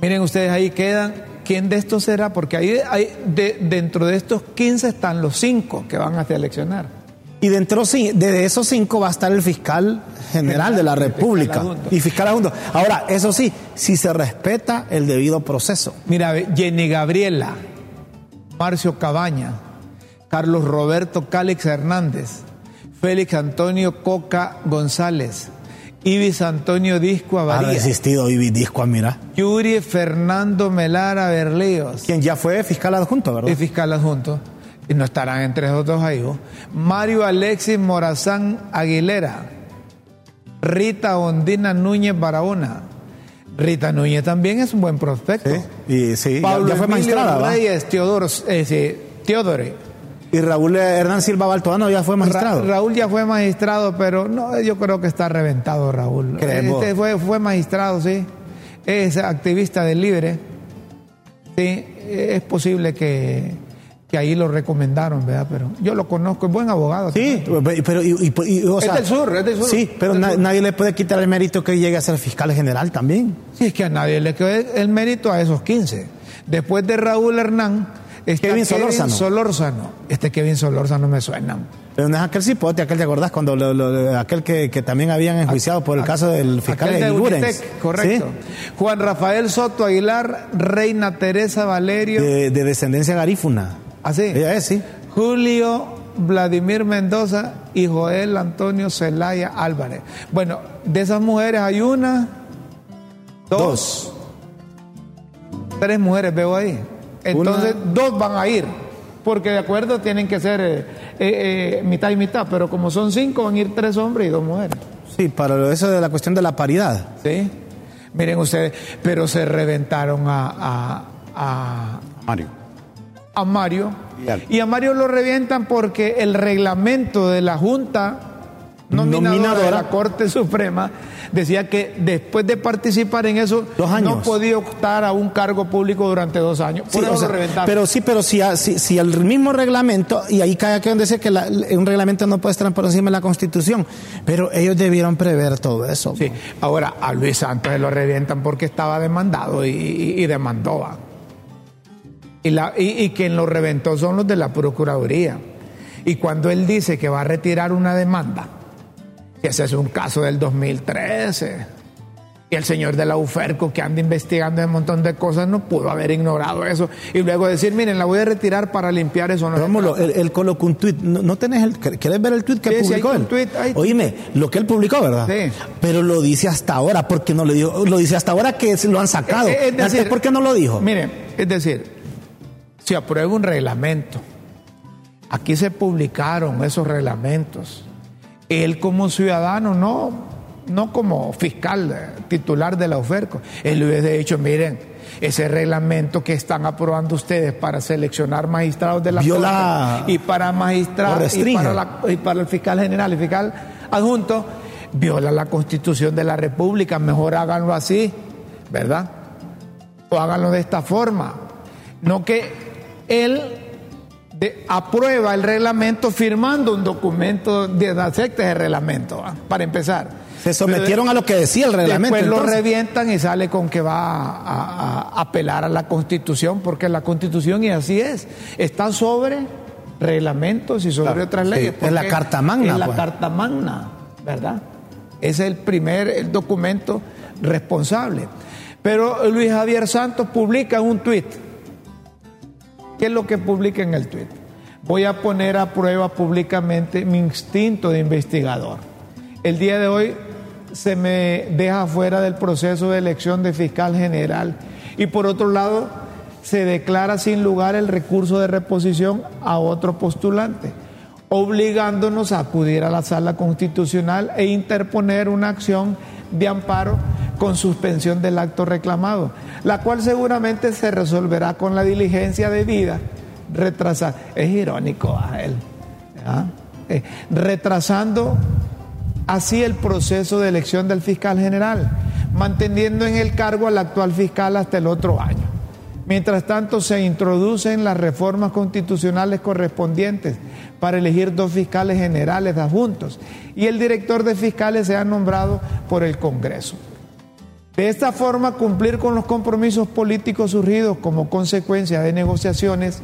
Miren ustedes, ahí quedan. ¿Quién de estos será? Porque ahí de- dentro de estos 15 están los 5 que van a seleccionar. Y dentro de esos cinco va a estar el fiscal general de la fiscal República y fiscal adjunto. Ahora, eso sí, si se respeta el debido proceso. Mira, Jenny Gabriela, Marcio Cabaña, Carlos Roberto Cálix Hernández, Félix Antonio Coca González, Ibis Antonio Disco Ha Avaría, resistido Ibi Disco, mira. Yuri Fernando Melara Berleos, Quien ya fue fiscal adjunto, ¿verdad? el fiscal adjunto, y no estarán entre esos dos ahí, ¿no? Mario Alexis Morazán Aguilera, Rita Ondina Núñez Barahona. Rita Núñez también es un buen prospecto. Sí, y sí, ya- Pablo ya, fue magistrada. Reyes, Teodoro, eh, sí, Teodore. Y Raúl Hernán Silva Baltoano ya fue magistrado. Ra- Raúl ya fue magistrado, pero no, yo creo que está reventado Raúl. Este fue, fue magistrado, sí. Es activista del Libre. Sí, es posible que, que ahí lo recomendaron, ¿verdad? Pero yo lo conozco, es buen abogado. Sí, pero y, y- y- o Es sea, del sur, es del sur. Sí, pero Es del na- sur. nadie le puede quitar el mérito que llegue a ser fiscal general también. Sí, es que a nadie le quedó el, mérito a esos 15. Después de Raúl Hernán, está Kevin Solórzano. Solórzano. Este Kevin Solórzano me suena. Pero no es aquel cipote, aquel, ¿te acordás? Cuando lo- lo- aquel que, que también habían enjuiciado por el caso del fiscal de. Unitec, correcto. Juan Rafael Soto Aguilar, Reina Teresa. Valerio. De, de descendencia garífuna. Así. Ella es, sí. Julio Vladimir Mendoza y Joel Antonio Zelaya Álvarez. Bueno, de esas mujeres hay una, dos, tres mujeres veo ahí. Entonces, dos van a ir. Porque de acuerdo tienen que ser eh, eh, eh, mitad y mitad, pero como son cinco, van a ir tres hombres y dos mujeres. Sí, para eso de la cuestión de la paridad. ¿Sí? Miren ustedes, pero se reventaron a, a, a, Mario. A Mario. Y a Mario lo revientan porque el reglamento de la Junta nominadora, Nominadora. de la Corte Suprema decía que después de participar en eso Dos años. no podía optar a un cargo público durante dos años. Por Sí, eso o sea, lo reventaron. pero sí, pero si, si, si el mismo reglamento, y ahí cae aquí donde dice que la- un reglamento no puede estar por encima de la Constitución, pero ellos debieron prever todo eso. Sí, ahora a Luis Santos se lo revientan porque estaba demandado y, y- y demandó. Y, la, y, y quien lo reventó son los de la Procuraduría. Y cuando él dice que va a retirar una demanda, que ese es un caso del 2013, y el señor de la UFERCO que anda investigando un montón de cosas no pudo haber ignorado eso y luego decir, miren, la voy a retirar para limpiar eso. No se Rómulo, trata". él, él colocó un tuit. ¿No, no tenés el, ¿Quieres ver el tuit que Sí, publicó hay él? tuit, hay- Oíme, lo que él publicó, ¿verdad? Sí. Pero lo dice hasta ahora, porque no lo dijo. Lo dice hasta ahora que lo han sacado. Eh, eh, es Antes, decir, ¿por qué no lo dijo? Miren, es decir, se aprueba un reglamento. Aquí se publicaron esos reglamentos. Él como ciudadano, no, no como fiscal eh, titular de la OFERCO, él le hubiese dicho, miren, ese reglamento que están aprobando ustedes para seleccionar magistrados de la Viola- Corte y para magistrados y para, la- y para el fiscal general y fiscal adjunto, viola la constitución de la República, mejor háganlo así, ¿verdad? o háganlo de esta forma. No que él de- aprueba el reglamento firmando un documento de acepte ese reglamento, ¿va? para empezar. Se sometieron a lo que decía el reglamento. Después lo revientan y sale con que va a, a- a apelar a la constitución, porque la constitución, y así es, está sobre reglamentos y sobre Claro, otras sí, leyes. es la Carta Magna, Es la pues. carta magna, ¿verdad? Es el primer el documento responsable. Pero Luis Javier Santos publica un tuit. ¿Qué es lo que publica en el tuit? Voy a poner a prueba públicamente mi instinto de investigador. El día de hoy se me deja fuera del proceso de elección de fiscal general y por otro lado se declara sin lugar el recurso de reposición a otro postulante, obligándonos a acudir a la sala constitucional e interponer una acción de amparo con suspensión del acto reclamado, la cual seguramente se resolverá con la diligencia debida, retrasar. Es irónico a él, ¿ah? Eh, retrasando así el proceso de elección del fiscal general, manteniendo en el cargo al actual fiscal hasta el otro año. Mientras tanto, se introducen las reformas constitucionales correspondientes para elegir dos fiscales generales adjuntos y el director de fiscales sea nombrado por el Congreso. De esta forma, cumplir con los compromisos políticos surgidos como consecuencia de negociaciones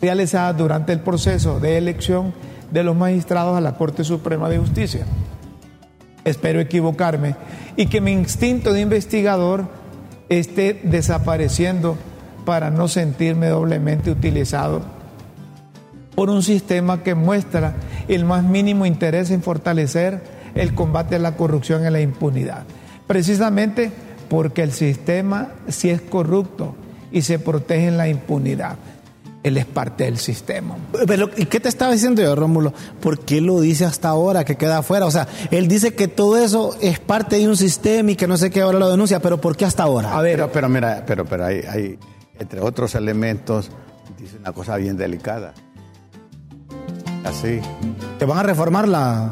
realizadas durante el proceso de elección de los magistrados a la Corte Suprema de Justicia. Espero equivocarme y que mi instinto de investigador esté desapareciendo para no sentirme doblemente utilizado por un sistema que muestra el más mínimo interés en fortalecer el combate a la corrupción y la impunidad. Precisamente porque el sistema si es corrupto y se protege en la impunidad. Él es parte del sistema. Pero, ¿y qué te estaba diciendo yo, Rómulo? ¿Por qué lo dice hasta ahora que queda afuera? O sea, él dice que todo eso es parte de un sistema y que no sé qué ahora lo denuncia, pero ¿por qué hasta ahora? A ver, pero, pero mira, pero, pero hay, hay, entre otros elementos, dice una cosa bien delicada. Así. ¿Te van a reformar la...?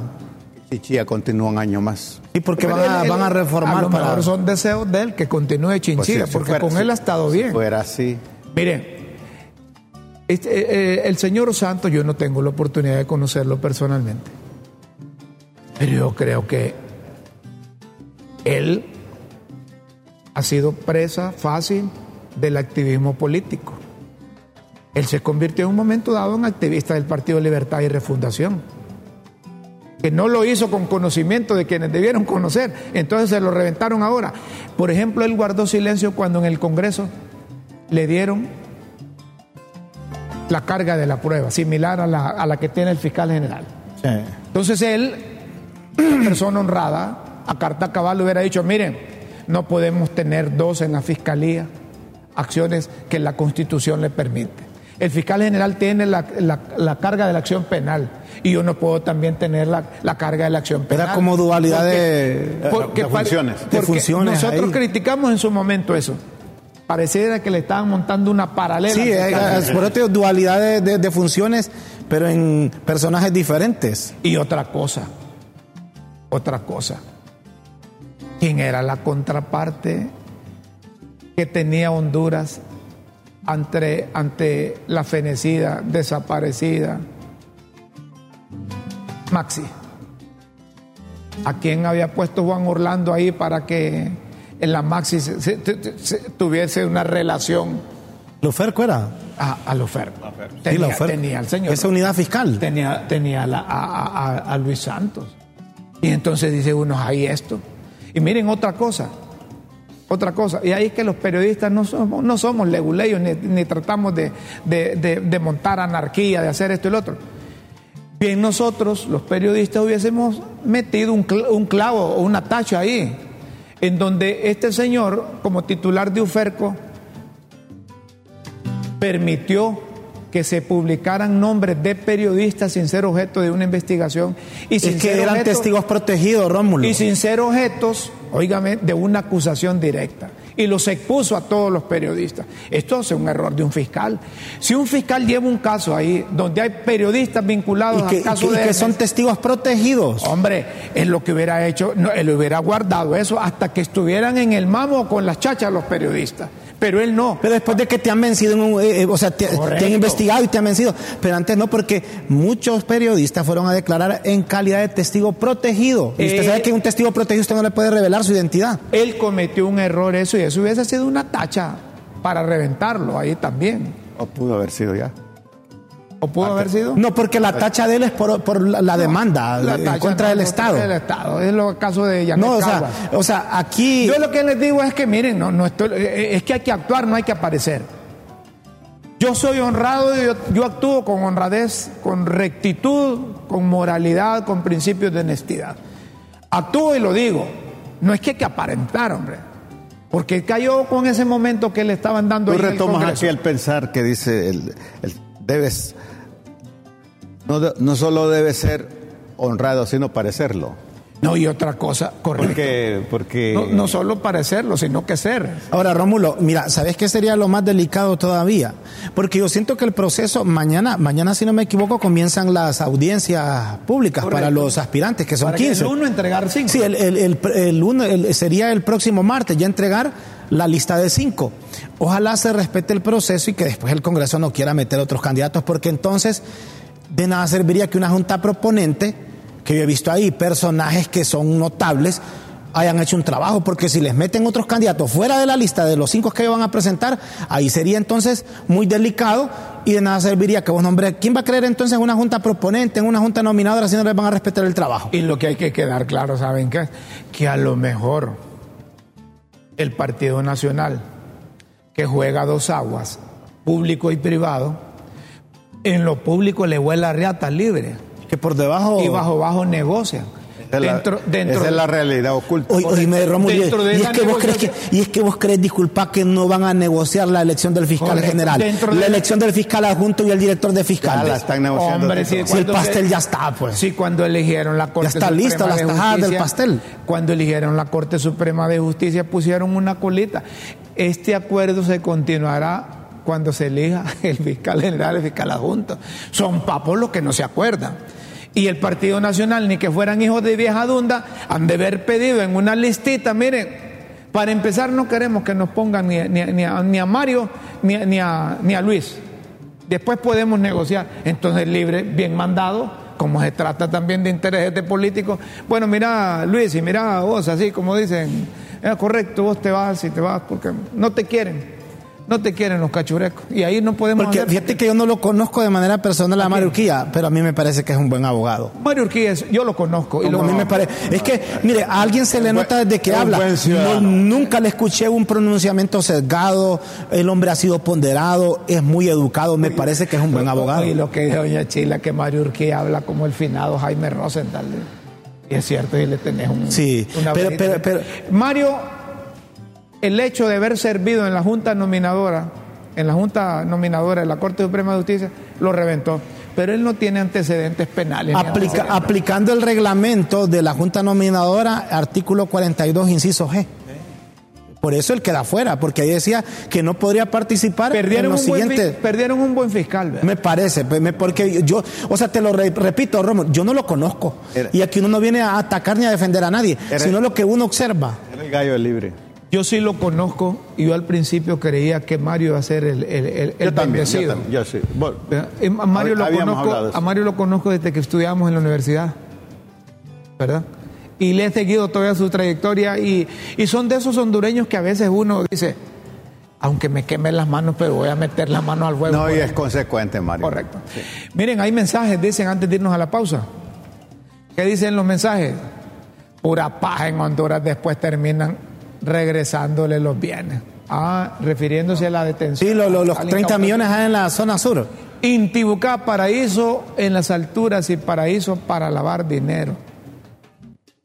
Chichilla continúa un año más. ¿Y por qué van, a, van a reformar? A lo mejor son deseos de él que continúe Chinchilla, Pues si porque fuera- con si- él ha estado si bien. fuera así. Mire, este, eh, eh, el señor Santos yo no tengo la oportunidad de conocerlo personalmente, pero yo creo que él ha sido presa fácil del activismo político. Él se convirtió en un momento dado en activista del Partido Libertad y Refundación, que no lo hizo con conocimiento de quienes debieron conocer, entonces se lo reventaron ahora. Por ejemplo, él guardó silencio cuando en el Congreso le dieron la carga de la prueba, similar a la, a la que tiene el fiscal general. Sí. Entonces él, [clears throat] persona honrada, a carta cabal hubiera dicho, miren, no podemos tener dos en la fiscalía, acciones que la constitución le permite. El fiscal general tiene la, la- la carga de la acción penal y yo no puedo también tener la, la carga de la acción penal. Era como dualidad de- porque de pa- funciones. De porque funciones Nosotros ahí. criticamos en su momento eso. Pareciera que le estaban montando una paralela. Sí, fiscal. es, por eso dualidad de, de- de funciones, pero en personajes diferentes. Y otra cosa, otra cosa. ¿Quién era la contraparte que tenía Honduras ante, ante la fenecida, desaparecida? Maxi. ¿A quién había puesto Juan Orlando ahí para que en la Maxi se- se- se- se- tuviese una relación ¿Luferco era? a, a Lofer? Sí, Tenía, tenía el señor. Esa unidad fiscal. Tenía, tenía la- a, a- a- a Luis Santos. Y entonces dice uno, hay esto. Y miren otra cosa, otra cosa. Y ahí es que los periodistas no somos, no somos leguleyos, ni, ni tratamos de, de- de- de montar anarquía, de hacer esto y lo otro. Bien, nosotros, los periodistas, hubiésemos metido un clavo o una tacha ahí, en donde este señor, como titular de UFERCO, permitió que se publicaran nombres de periodistas sin ser objeto de una investigación y sin Es que ser eran testigos protegidos, Rómulo. y sin ser objetos, óigame, de una acusación directa. Y los expuso a todos los periodistas. Esto es un error de un fiscal. Si un fiscal lleva un caso ahí donde hay periodistas vinculados Y que, al caso y que- y de que son testigos protegidos. Hombre, es lo que hubiera hecho, no, él hubiera guardado eso hasta que estuvieran en el mamo con las chachas los periodistas. Pero él no. Pero después de que te han vencido, en un- eh, eh, o sea, te, han investigado y te han vencido. Pero antes no, porque muchos periodistas fueron a declarar en calidad de testigo protegido. Y usted Eh, sabe que un testigo protegido usted no le puede revelar su identidad. Él cometió un error eso y eso hubiese sido una tacha para reventarlo ahí también. O pudo haber sido ya. ¿O pudo haber sido? No, porque la tacha de él es por, por la, la demanda La en tacha contra no, del no, Estado. Del Estado. Es lo caso de Yanet No, o sea, o sea, aquí. Yo lo que les digo es que, miren, no, no estoy- eh, es que hay que actuar, no hay que aparecer. Yo soy honrado, yo, yo actúo con honradez, con rectitud, con moralidad, con principios de honestidad. Actúo y lo digo. No es que hay que aparentar, hombre. Porque cayó con ese momento que le estaban dando Tú ahí en el retomas Congreso. aquí el pensar que dice, el, el- debes, no, no solo debes ser honrado, sino parecerlo. No, y otra cosa, correcto. Porque, porque No, no solo parecerlo, sino que ser. Ahora, Rómulo, mira, ¿sabes qué sería lo más delicado todavía? Porque yo siento que el proceso, mañana, mañana si no me equivoco, comienzan las audiencias públicas Correcto. para los aspirantes, que son Para que 15. el uno entregar cinco. Sí, el, el- el- el uno- el- sería el próximo martes ya entregar la lista de cinco. Ojalá se respete el proceso y que después el Congreso no quiera meter otros candidatos, porque entonces de nada serviría que una junta proponente, que yo he visto ahí personajes que son notables, hayan hecho un trabajo, porque si les meten otros candidatos fuera de la lista de los cinco que van a presentar, ahí sería entonces muy delicado y de nada serviría que vos nombres. ¿Quién va a creer entonces en una junta proponente, en una junta nominadora, si no les van a respetar el trabajo? Y lo que hay que quedar claro, ¿saben qué? Que a lo mejor el Partido Nacional, que juega dos aguas, público y privado, en lo público le huele a riata libre. Que por debajo. Y bajo bajo negocian. Esa es la- Dentro, dentro esa es la realidad oculta. Y, Dentro de y es que vos crees que, negociación- y es que vos crees, disculpa, que no van a negociar la elección del fiscal Correcto. general, Dentro de la la- elección del fiscal adjunto y el director de Ya fiscales. la están negociando. Hombre, Si el pastel se- ya está, pues. Sí, cuando eligieron la Corte está Suprema lista, las de tajadas del Justicia, pastel. Cuando eligieron la Corte Suprema de Justicia pusieron una colita. Este acuerdo se continuará cuando se elija el fiscal general, el fiscal adjunto. Son papos los que no se acuerdan. Y el Partido Nacional, ni que fueran hijos de vieja dunda, han de haber pedido en una listita, miren, para empezar no queremos que nos pongan ni, ni- ni a, ni a Mario ni, a- ni a, Luis. Después podemos negociar. Entonces, libre, bien mandado, como se trata también de intereses de políticos. Bueno, mira, Luis, y mira vos, así como dicen, es correcto, vos te vas y te vas porque no te quieren. No te quieren los cachurecos. Y ahí no podemos Porque hacer- fíjate que yo no lo conozco de manera personal a Mario Urquía, pero a mí me parece que es un buen abogado. Mario Urquía, es- yo lo conozco. Y lo, a mí me parece. Es que, mire, a alguien se le nota desde que habla. No, nunca le escuché un pronunciamiento sesgado. El hombre ha sido ponderado, es muy educado. Me parece que es un buen abogado. Y lo que dice doña Chila, que Mario Urquía habla como el finado Jaime Rosenthal. Y es cierto, y le tenés un. Sí, una pero- pero- pero- Mario, el hecho de haber servido en la Junta Nominadora, en la Junta Nominadora de la Corte Suprema de Justicia, lo reventó. Pero él no tiene antecedentes penales. ni Aplica- antecedentes. aplicando el reglamento de la Junta Nominadora, artículo 42, inciso G. Por eso él queda fuera, porque ahí decía que no podría participar Perdieron, en los un buen, siguientes. perdieron un buen fiscal. ¿verdad? Me parece, pues, porque yo, o sea, te lo re- repito, Romo, yo no lo conozco. Era- Y aquí uno no viene a atacar ni a defender a nadie, Era- sino lo que uno observa. Era el gallo libre. Yo sí lo conozco y yo al principio creía que Mario iba a ser el, el, el, el Yo también, yo bendecido. también, yo sí. Bueno, ¿verdad? A Mario, lo conozco, a Mario lo conozco desde que estudiábamos en la universidad, ¿verdad? Y le he seguido toda su trayectoria y, y son de esos hondureños que a veces uno dice, aunque me quemen las manos, pero voy a meter las manos al fuego. no, y es consecuente, Mario. Correcto. Miren, hay mensajes, dicen antes de irnos a la pausa. ¿Qué dicen los mensajes? Pura paja en Honduras, después terminan regresándole los bienes. Ah, refiriéndose a la detención. Sí, lo- lo- los al 30 incautación. millones hay en la zona sur. Intibucá, paraíso en las alturas y paraíso para lavar dinero.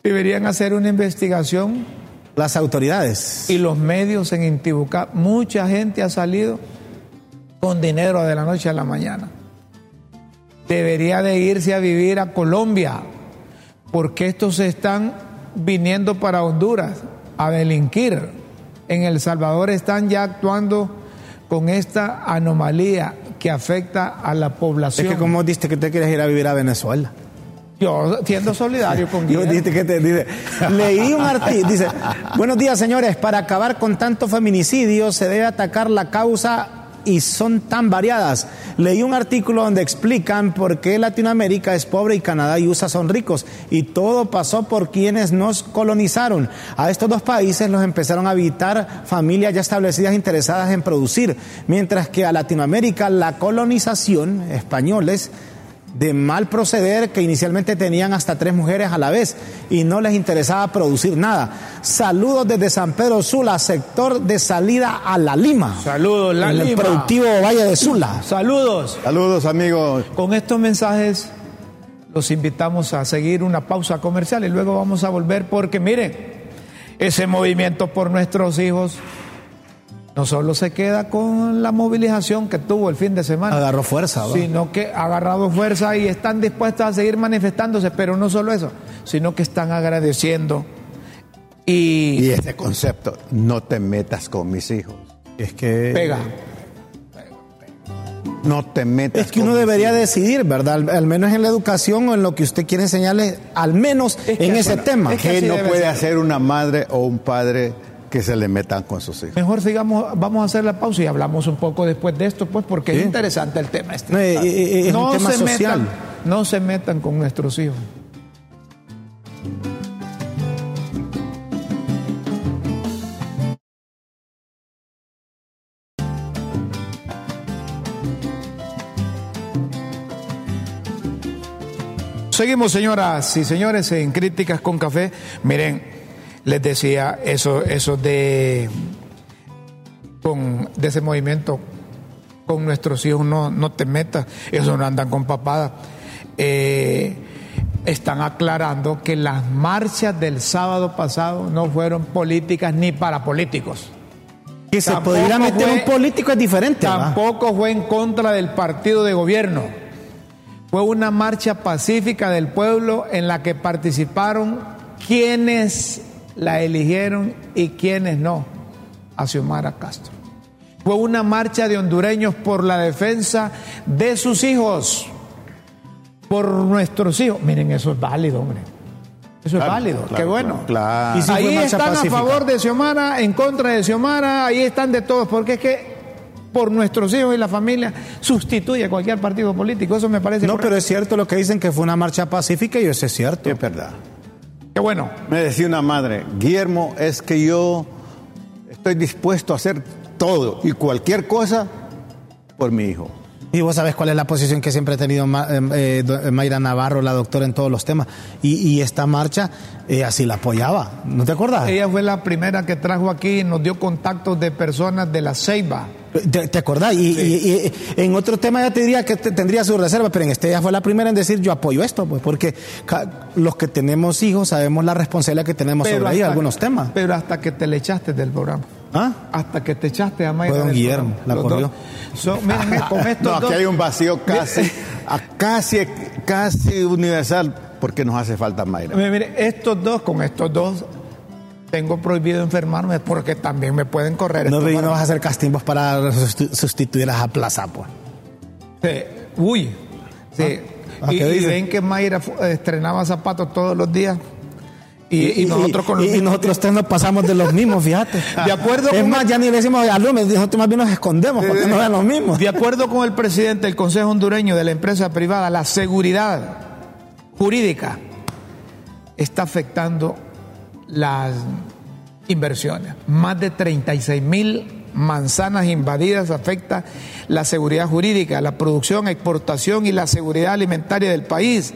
Deberían hacer una investigación Las autoridades. y los medios en Intibucá. Mucha gente ha salido con dinero de la noche a la mañana. Debería de irse a vivir a Colombia, porque estos están viniendo para Honduras a delinquir. En El Salvador están ya actuando con esta anomalía que afecta a la Es población. que como diste que te quieres ir a vivir a Venezuela. Yo siendo solidario con [laughs] Yo dijiste que te dice, leí un artículo, dice, buenos días señores, para acabar con tanto feminicidio se debe atacar la causa y son tan variadas. Leí un artículo donde explican por qué Latinoamérica es pobre y Canadá y USA son ricos y todo pasó por quienes nos colonizaron. A estos dos países los empezaron a habitar familias ya establecidas interesadas en producir, mientras que a Latinoamérica la colonización, españoles, de mal proceder que inicialmente tenían hasta tres mujeres a la vez y no les interesaba producir nada. Saludos desde San Pedro Sula, sector de salida a La Lima. Saludos, La en el productivo Valle de Sula. Saludos. Saludos, amigos. Con estos mensajes los invitamos a seguir una pausa comercial y luego vamos a volver porque miren, ese movimiento por nuestros hijos no solo se queda con la movilización que tuvo el fin de semana, Agarró fuerza. ¿va? sino que ha agarrado fuerza y están dispuestos a seguir manifestándose, pero no solo eso, sino que están agradeciendo y, Y este concepto, no te metas con mis hijos. Es que pega. No te metas Es que uno debería hijos. decidir, ¿verdad? Al, al menos en la educación o en lo que usted quiere enseñarle, al menos Es que en ese tema. es que así no puede ser. hacer una madre o un padre que se le metan con sus hijos. Mejor sigamos, vamos a hacer la pausa y hablamos un poco después de esto, pues, porque es interesante el tema. Este. No, eh, eh, eh, es no se. Metan, no se metan con nuestros hijos. Seguimos, señoras y señores, en Críticas con Café. Miren, les decía eso, eso de, con, de ese movimiento con nuestros hijos, no, no te metas, eso no andan con papada. Eh, están aclarando que las marchas del sábado pasado no fueron políticas ni para políticos. Que se Tampoco podría meter fue- un político es diferente. Tampoco fue en contra del partido de gobierno. Fue una marcha pacífica del pueblo en la que participaron quienes la eligieron y quienes no a Xiomara Castro. Fue una marcha de hondureños por la defensa de sus hijos, por nuestros hijos. Miren, eso es válido, hombre. Eso es válido, claro, qué bueno. claro. Y fue ahí están pacífica. a favor de Xiomara, en contra de Xiomara, ahí están de todos, porque es que por nuestros hijos y la familia sustituye a cualquier partido político. Eso me parece No, correcto. pero es cierto lo que dicen que fue una marcha pacífica y eso es cierto. Es verdad. Qué bueno. Me decía una madre, Guillermo, es que yo estoy dispuesto a hacer todo y cualquier cosa por mi hijo. Y vos sabés cuál es la posición que siempre ha tenido Ma- eh, eh, do- Mayra Navarro, la doctora, en todos los temas. Y, y esta marcha eh, así la apoyaba. ¿No te acordás? Ella fue la primera que trajo aquí y nos dio contactos de personas de la Ceiba. ¿Te, te acordás? Y, y- y en otro tema ya te diría que te- tendría su reserva, pero en este ella fue la primera en decir yo apoyo esto, pues, porque los que tenemos hijos sabemos la responsabilidad que tenemos sobre ellos, algunos temas. Pero hasta que te le echaste del programa. ¿Ah? Hasta que te echaste a Mayra Fue don Guillermo, la corrió. Son- miren, [laughs] con estos No, aquí dos- hay un vacío [laughs] casi, a casi, casi universal porque nos hace falta Mayra. Mire, mire, estos dos, con estos dos, tengo prohibido enfermarme porque también me pueden correr. No, no vas a hacer castigos para sustitu- sustituir a Plaza, pues. Sí. Uy. Sí. Ah, y, ¿qué y dice? ven que Mayra estrenaba zapatos todos los días. Y, y nosotros con los y- y mismos. nosotros tres nos pasamos de los mismos, fíjate. [laughs] De acuerdo Es con- más, ya ni le decimos alumnos, nosotros más bien nos escondemos porque no vean los mismos. De acuerdo con el presidente del Consejo Hondureño de la empresa privada, la seguridad jurídica está afectando las inversiones. Más de 36 mil manzanas invadidas afecta la seguridad jurídica, la producción, exportación y la seguridad alimentaria del país.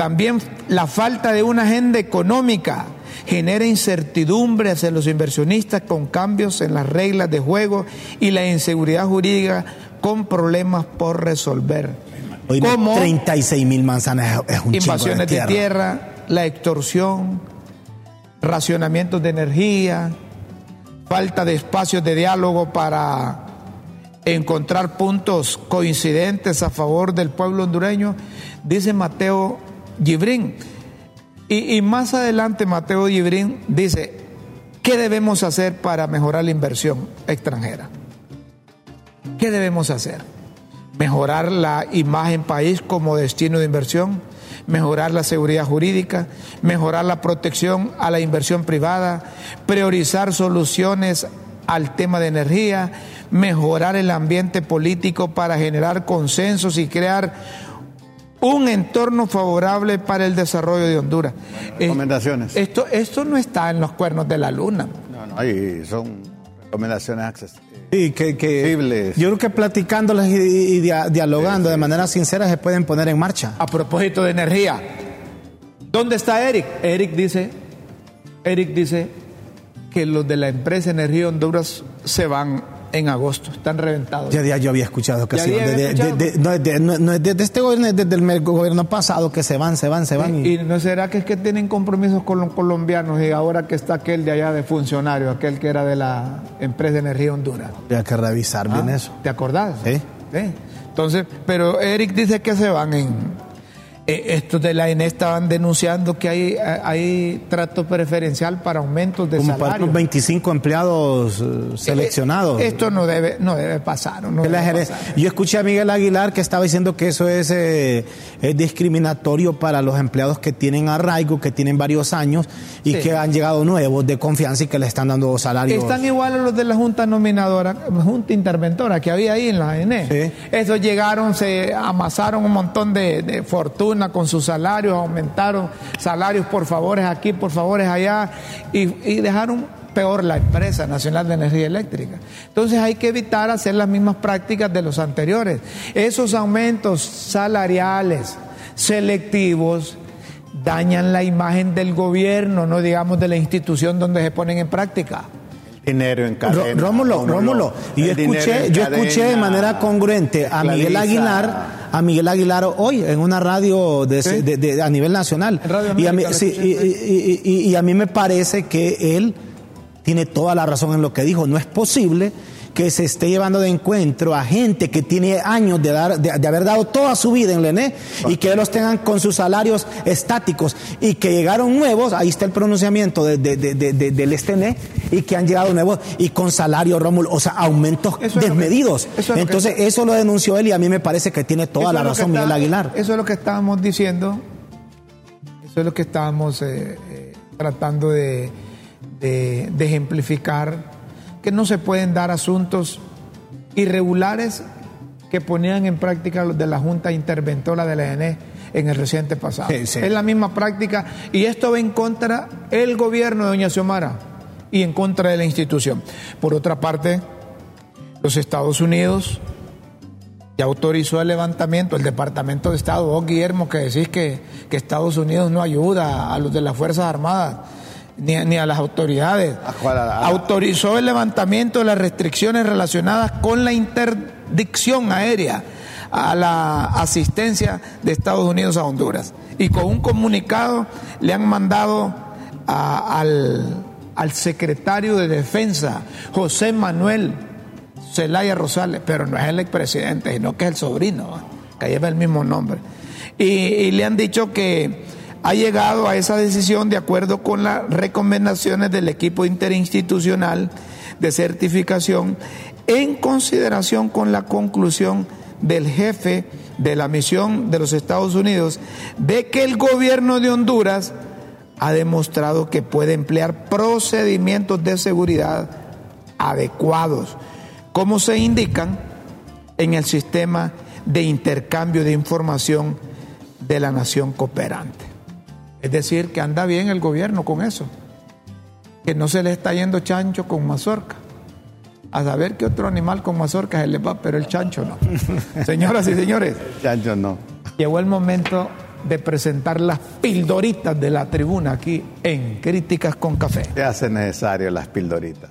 También la falta de una agenda económica genera incertidumbre hacia los inversionistas con cambios en las reglas de juego y la inseguridad jurídica con problemas por resolver. Oye, como 36 mil manzanas es, un invasiones de tierra. tierra, la extorsión, racionamientos de energía, falta de espacios de diálogo para encontrar puntos coincidentes a favor del pueblo hondureño, dice Mateo Gibrín. Y, más adelante Mateo Gibrín dice, ¿qué debemos hacer para mejorar la inversión extranjera? ¿Qué debemos hacer? Mejorar la imagen país como destino de inversión, mejorar la seguridad jurídica, mejorar la protección a la inversión privada, priorizar soluciones al tema de energía, mejorar el ambiente político para generar consensos y crear un entorno favorable para el desarrollo de Honduras. recomendaciones. Eh, Esto, esto no está en los cuernos de la luna. No, no, ahí son recomendaciones accesibles. Sí, que, yo creo que platicándolas y, y dia- dialogando de manera sincera se pueden poner en marcha. A propósito de energía, ¿dónde está Eric? Eric dice, Eric dice que los de la empresa Energía Honduras se van en agosto, están reventados. Ya, ya yo había escuchado que sí, de- de- de- de- no, es de- desde este gobierno, es desde el gobierno pasado que se van, se van, se van. Y, ¿Y no será que es que tienen compromisos con los colombianos y ahora que está aquel de allá de funcionario, aquel que era de la empresa Energía Honduras? había que revisar bien ¿Ah? eso. ¿Te acordás? Sí. Sí. Entonces, pero Eric dice que se van en... eh, estos de la ENE estaban denunciando que hay, hay trato preferencial para aumentos de Como para salario. unos 25 empleados eh, seleccionados. Eh, Esto no debe, no debe pasar. No debe. Yo escuché a Miguel Aguilar que estaba diciendo que eso es, eh, es discriminatorio para los empleados que tienen arraigo, que tienen varios años y Sí. que han llegado nuevos de confianza y que le están dando salarios. Están igual a los de la Junta Nominadora, Junta Interventora que había ahí en la ENE. Sí. Esos llegaron, se amasaron un montón de, de fortuna con sus salarios, aumentaron salarios por favores aquí, por favores allá, y, dejaron peor la empresa nacional de energía eléctrica. Entonces hay que evitar hacer las mismas prácticas de los anteriores. Esos aumentos salariales selectivos, dañan la imagen del gobierno, no digamos de la institución donde se ponen en práctica. Dinero en cadena. Ró- Rómulo, Rómulo, y yo escuché, yo escuché de manera congruente a Miguel. Aguilar, a Miguel Aguilar hoy en una radio de, Sí. de- de- a nivel nacional. Radio y, a mí, sí, y- y- y a mí me parece que él tiene toda la razón en lo que dijo. No es posible que se esté llevando de encuentro a gente que tiene años de, dar, de, de haber dado toda su vida en Lené y que los tengan con sus salarios estáticos y que llegaron nuevos, ahí está el pronunciamiento de, de- de- de- de- del Estené, y que han llegado nuevos y con salario Rómulo, o sea, aumentos Eso es lo que- desmedidos. eso es lo que- Entonces, eso lo denunció él y a mí me parece que tiene toda la razón está- Miguel Aguilar. Eso es lo que estábamos diciendo, eso es lo que estábamos eh, eh, tratando de, de- de ejemplificar, que no se pueden dar asuntos irregulares que ponían en práctica los de la Junta Interventora de la ENE en el reciente pasado. Sí, sí. Es la misma práctica y esto va en contra el gobierno de Doña Xiomara y en contra de la institución. Por otra parte, los Estados Unidos ya autorizó el levantamiento, el Departamento de Estado, vos Guillermo, que decís que, que Estados Unidos no ayuda a los de las Fuerzas Armadas, ni, a- ni a las autoridades. ¿A cuál? A- a- Autorizó el levantamiento de las restricciones relacionadas con la interdicción aérea a la asistencia de Estados Unidos a Honduras. Y con un comunicado le han mandado al, al secretario de Defensa, José Manuel Celaya Rosales, pero no es el expresidente, sino que es el sobrino, que lleva el mismo nombre. Y, y le han dicho que ha llegado a esa decisión de acuerdo con las recomendaciones del equipo interinstitucional de certificación en consideración con la conclusión del jefe de la misión de los Estados Unidos de que el gobierno de Honduras ha demostrado que puede emplear procedimientos de seguridad adecuados, como se indican en el sistema de intercambio de información de la nación cooperante. Es decir, que anda bien el gobierno con eso, que no se le está yendo chancho con mazorca. A saber qué otro animal con mazorca se le va, pero el chancho no. [laughs] Señoras y señores, Chancho no. llegó el momento de presentar las pildoritas de la tribuna aquí en Críticas con Café. Se hace necesario las pildoritas.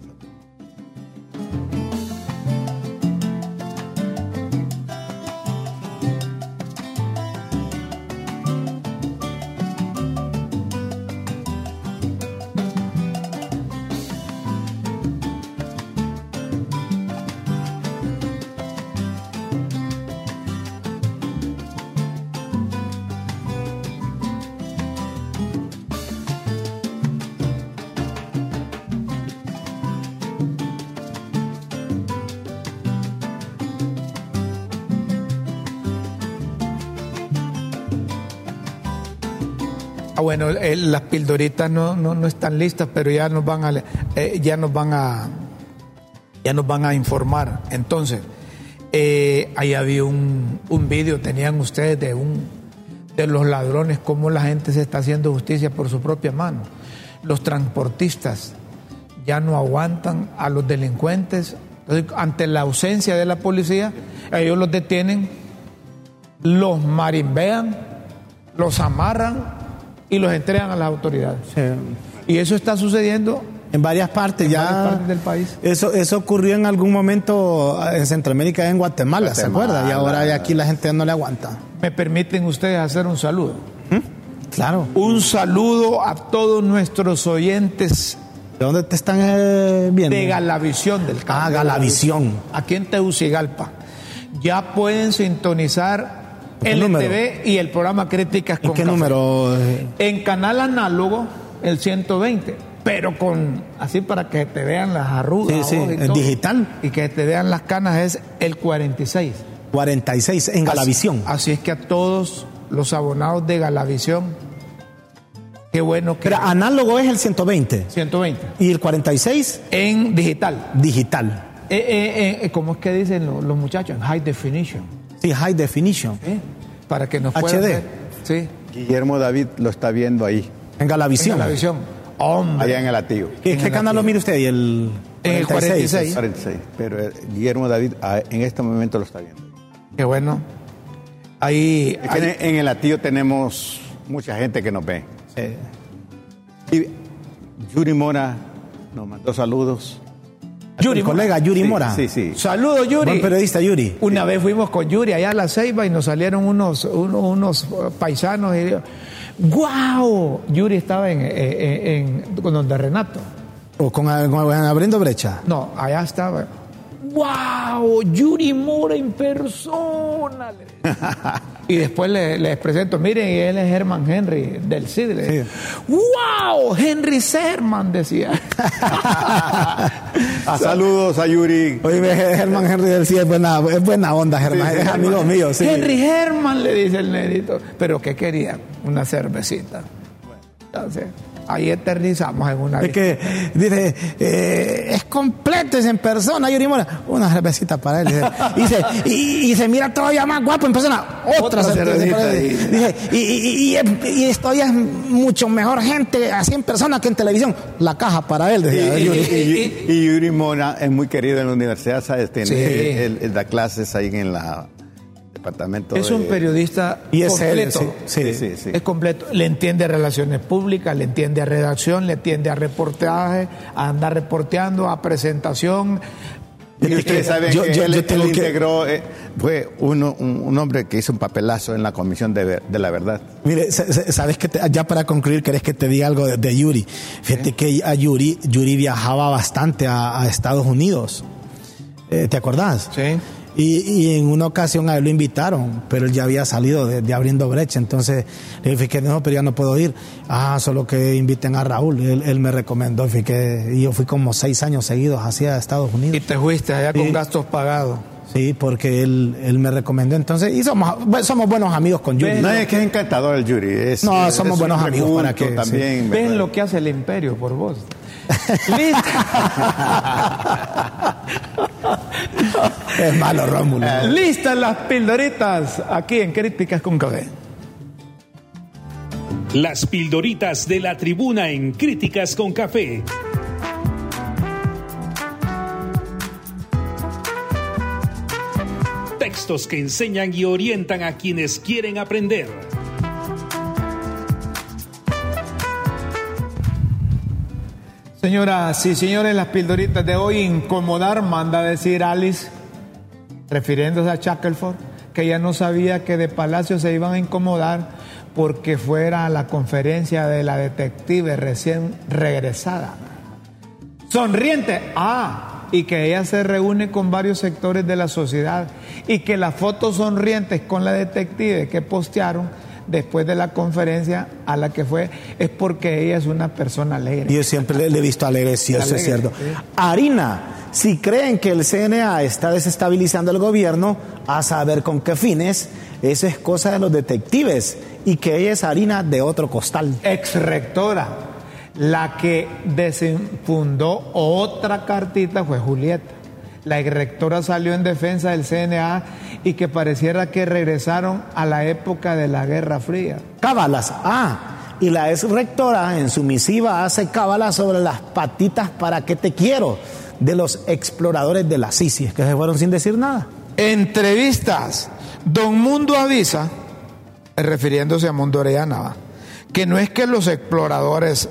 Las pildoritas no, no, no están listas, pero ya nos van a eh, ya nos van a ya nos van a informar. Entonces, eh, ahí había un, un vídeo, tenían ustedes de un de los ladrones, cómo la gente se está haciendo justicia por su propia mano. Los transportistas ya no aguantan a los delincuentes. Ante la ausencia de la policía, ellos los detienen, los marimbean, los amarran y los entregan a las autoridades. Y eso está sucediendo En varias partes En ya. varias partes del país. Eso, eso ocurrió en algún momento en Centroamérica, en Guatemala, ¿se acuerda? Y ahora ya aquí la gente no le aguanta. Me permiten ustedes hacer un saludo. Claro. Un saludo a todos nuestros oyentes ¿De dónde te están eh, viendo? de Galavisión del Cambio. Ah, Galavisión. Aquí en Tegucigalpa. Ya pueden sintonizar qué el número? TV y el programa Críticas ¿En con qué Café. número? En canal análogo, el 120, pero con así para que te vean las arrugas. Sí, sí, y en todo. digital. Y que te vean las canas es el 46. 46 en Galavisión. Así, así es que a todos los abonados de Galavisión, qué bueno que... Pero análogo es el 120 120. y el 46 En digital. digital. Eh, eh, eh, ¿Cómo es que dicen los, los muchachos? En high definition. Sí, high definition. Para que nos puedan HD. ver. Sí. Guillermo David lo está viendo ahí, En Galavisión. En Galavisión. Hombre. allá en el Atío. ¿Qué, En qué el canal lo mira usted? ¿Y el En el 46. 46. Pero eh, Guillermo David ah, en este momento lo está viendo. Qué bueno. Ahí, Es que en el latillo tenemos mucha gente que nos ve. Y Yuri Mora nos mandó saludos. Yuri, colega Yuri Sí, Mora. Sí, sí. Saludos, Yuri. Buen periodista Yuri. Una vez fuimos con Yuri allá a la Ceiba y nos salieron unos, unos, unos, paisanos y ¡Guau! Yuri estaba en, en, en- con donde Renato. O con, con- abriendo brecha. No, allá estaba. ¡Wow! Yuri Mora en persona. [laughs] y después le- les presento, miren, él es Herman Henry del CID. Le dije, ¡Wow! Henry Serman, decía. [laughs] [laughs] Ah, saludos a Yuri. Oye, Germán Henry del CIE es buena, es buena onda, Germán. es amigo mío, sí. Henry Herman, le dice el negrito. ¿Pero qué quería? Una cervecita. Entonces, ahí aterrizamos en una... Es que dice, eh, es completo, es en persona, Yuri Mora. Una cervecita para él. Dice, y, se, y- y se mira todavía más guapo en persona. Otra, Otra cervecita. para él. Dice, y, y, y, y esto ya es mucho mejor gente así en persona que en televisión. La caja para él, decía Yuri. y- y Yuri Mora es muy querido en la universidad, ¿sabes? Tiene, Sí. él, él da clases ahí en la departamento Es un periodista Y es él, completo. sí, sí. Sí, sí, sí. Es completo. Le entiende a relaciones públicas, le entiende a redacción, le entiende a reportaje, a andar reporteando, a presentación. Y ustedes saben Yo- que yo- él, yo él que- integró, eh, fue uno, un, un hombre que hizo un papelazo en la Comisión de, la Verdad. Mire, sa- sa- sabes que te- ya para concluir, querés que te diga algo de, de Yuri. Fíjate que a Yuri, Yuri viajaba bastante a, a Estados Unidos. Eh, ¿Te acordás? Sí. Y, y en una ocasión a él lo invitaron, pero él ya había salido de, de abriendo brecha. Entonces le dije que no, pero ya no puedo ir. Ah, solo que inviten a Raúl. Él, él me recomendó. Y, que- y yo fui como seis años seguidos hacia Estados Unidos. Y te fuiste allá con gastos pagados. Sí, porque él, él me recomendó. Entonces, y somos, bueno, somos buenos amigos con Yuri. No, es que es encantador el Yuri. Es, No, somos es buenos amigos para que- también. Ven lo que hace el imperio por vos. [laughs] Es malo, Rómulo. Listas las pildoritas aquí en Críticas con Café. Las pildoritas de la tribuna en Críticas con Café. Textos que enseñan y orientan a quienes quieren aprender. Señoras y señores, las pildoritas de hoy, incomodar, manda a decir Alice, refiriéndose a Shackelford, que ella no sabía que de Palacio se iban a incomodar porque fuera a la conferencia de la detective recién regresada. Sonriente, ah, y que ella se reúne con varios sectores de la sociedad y que las fotos sonrientes con la detective que postearon después de la conferencia a la que fue es porque ella es una persona alegre. Yo siempre le, le he visto alegre, sí, eso es cierto. sí. Harina, si creen que el CNA está desestabilizando el gobierno, a saber con qué fines, eso es cosa de los detectives y que ella es harina de otro costal. ex rectora. La que desenfundó otra cartita fue Julieta. La ex rectora salió en defensa del CNA y que pareciera que regresaron a la época de la Guerra Fría. Cábalas, ah, y la ex rectora en su misiva hace cábalas sobre las patitas para que te quiero de los exploradores de la CICI, que se fueron sin decir nada. Entrevistas. Don Mundo avisa, refiriéndose a Mundo Orellana, que no es que los exploradores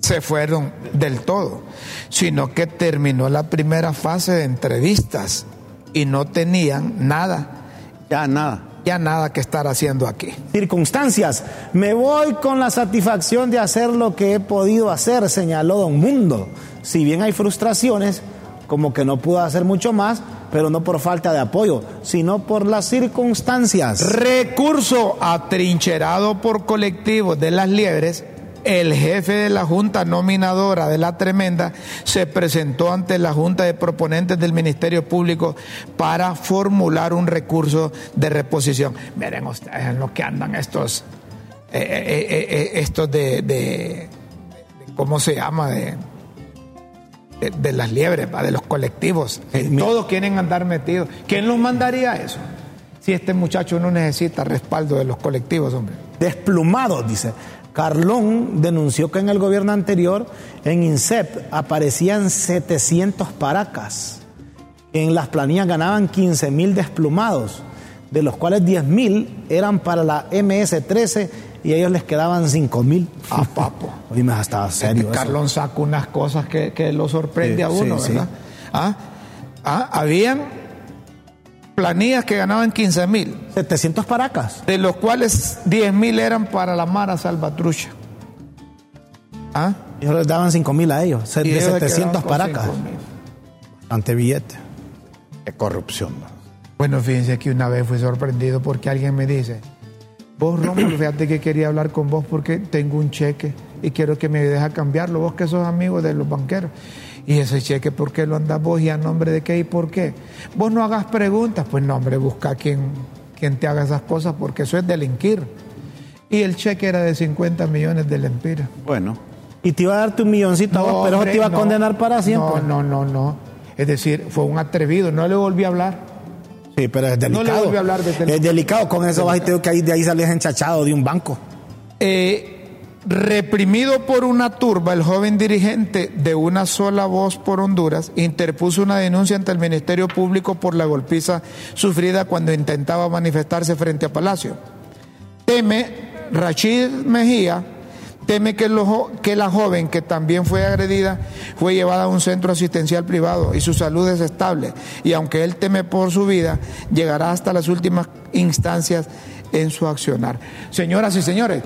se fueron del todo, sino que terminó la primera fase de entrevistas y no tenían nada, Ya nada. ya nada que estar haciendo aquí. Circunstancias, me voy con la satisfacción de hacer lo que he podido hacer, señaló Don Mundo. Si bien hay frustraciones, como que no pudo hacer mucho más, pero no por falta de apoyo, sino por las circunstancias. Recurso atrincherado por colectivos de las liebres, el jefe de la Junta Nominadora de la Tremenda se presentó ante la Junta de Proponentes del Ministerio Público para formular un recurso de reposición. Miren ustedes en lo que andan estos, eh, eh, eh, estos de, de- de- ¿cómo se llama? De, de, de las liebres, ¿va? de los colectivos. Todos quieren andar metidos. ¿Quién los mandaría a eso? Si este muchacho no necesita respaldo de los colectivos, hombre. Desplumados, dice. Carlón denunció que en el gobierno anterior, en INSEP, aparecían 700 paracas. En las planillas ganaban 15 mil desplumados. de los cuales 10 mil eran para la MS-13 y a ellos les quedaban 5 mil. [laughs] Ah, papo. Oye, me estaba serio. Carlón saca unas cosas que, que lo sorprende Sí, a uno, sí, sí. ¿verdad? Ah, ah, habían planillas que ganaban 15 mil, 700 paracas. de los cuales 10 mil eran para la Mara Salvatrucha. ¿Ah? Ellos les daban 5 mil a ellos, de ellos se 700 quedaban con paracas. 5.000. Ante billete. De corrupción. ¿no? Bueno, fíjense que una vez fui sorprendido porque alguien me dice, vos Rómulo, [clears throat] fíjate que quería hablar con vos porque tengo un cheque y quiero que me a cambiarlo, vos que sos amigo de los banqueros. Y ese cheque, ¿por qué lo andas vos y a nombre de qué y por qué? Vos no hagas preguntas, pues no, hombre, busca quien, quien te haga esas cosas porque eso es delinquir. Y el cheque era de 50 millones de lempiras. Bueno, Y te iba a darte un milloncito a vos, pero eso te iba a no. condenar para siempre. No, no, no, no. Es decir, fue un atrevido, no le volví a hablar. Sí, pero es No le delicado. volví a hablar de teléfono. es delicado, con eso vas y te digo que ahí, de ahí salías enchachado de un banco. Eh, reprimido por una turba, el joven dirigente de una sola voz por Honduras interpuso una denuncia ante el Ministerio Público por la golpiza sufrida cuando intentaba manifestarse frente a Palacio. Teme, Rachid Mejía, teme que, lo que la joven que también fue agredida fue llevada a un centro asistencial privado y su salud es estable. Y aunque él teme por su vida, llegará hasta las últimas instancias en su accionar. Señoras y señores,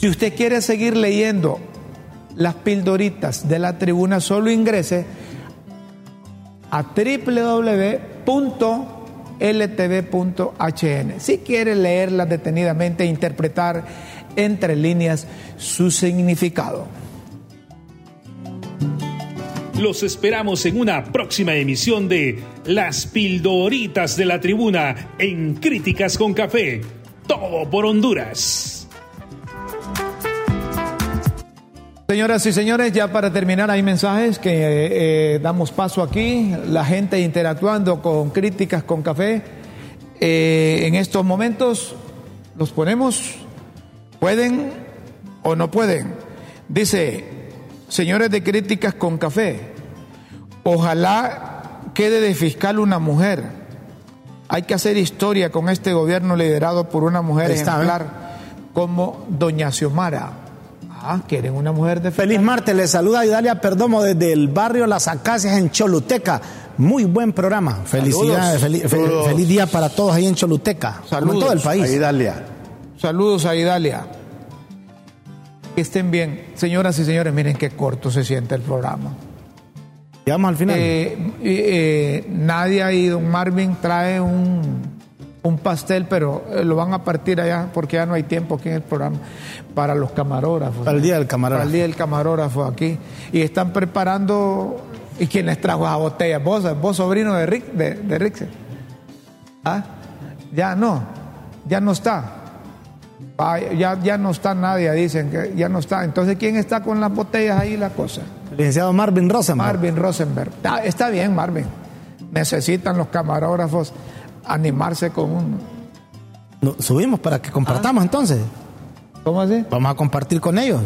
si usted quiere seguir leyendo las pildoritas de la tribuna, solo ingrese a www.ltv.hn. Si quiere leerlas detenidamente e interpretar entre líneas su significado. Los esperamos en una próxima emisión de Las Pildoritas de la Tribuna en Críticas con Café. Todo por Honduras. Señoras y señores, ya para terminar hay mensajes que eh, eh, damos paso aquí, la gente interactuando con críticas con café. Eh, en estos momentos los ponemos, pueden o no pueden. Dice, señores de críticas con café, ojalá quede de fiscal una mujer. Hay que hacer historia con este gobierno liderado por una mujer está, ejemplar como Doña Xiomara. Ah, quieren una mujer de Feliz martes, les saluda Idalia Perdomo desde el barrio Las Acacias en Choluteca. Muy buen programa. Felicidades, Saludos. feliz, fel- Saludos. feliz día para todos ahí en Choluteca. Como en Saludos. todo el país. ahí Dalia. Saludos a Idalia. Que estén bien. Señoras y señores, miren qué corto se siente el programa. Llegamos al final. Eh, eh, Nadia y don Marvin trae un, un pastel, pero eh, lo van a partir allá porque ya no hay tiempo aquí en el programa para los camarógrafos. Para el día del camarógrafo. Para el día del camarógrafo aquí. Y están preparando. ¿Y quién les trajo esa botella? Vos, vos sobrino de Rick, de, de. ¿Ah? Ya no, ya no está. Ah, ya, ya no está nadie, dicen que ya no está. Entonces, ¿quién está con las botellas ahí la cosa? Licenciado Marvin Rosenberg. Marvin Rosenberg. Está, está bien, Marvin. Necesitan los camarógrafos animarse con uno. No, subimos para que Ah. compartamos entonces. ¿Cómo así? Vamos a compartir con ellos.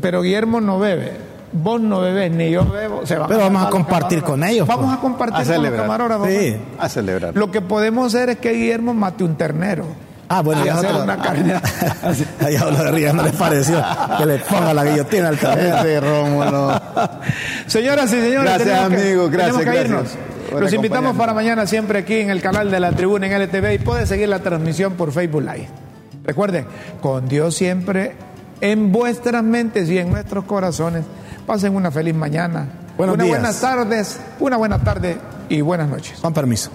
Pero Guillermo no bebe. Vos no bebés, ni yo bebo. Se van Pero vamos a compartir con ellos, Vamos pues. a compartir A con los celebrar. camarógrafos. Sí. pues. A celebrar. Lo que podemos hacer es que Guillermo mate un ternero. Ah, bueno, Y ya hacer otro- una carne. [laughs] Ahí hablo de Ríos, no les pareció que le ponga la guillotina al tablero. Ese Rómulo. [laughs] Señoras y señores, Gracias, tenemos que- amigo, gracias, que gracias irnos. por Los invitamos para mañana siempre aquí en el canal de la Tribuna en LTV y puede seguir la transmisión por Facebook Live. Recuerden, con Dios siempre en vuestras mentes y en nuestros corazones. Pasen una feliz mañana. Buenos días. buenas tardes, una buena tarde y buenas noches. Con permiso.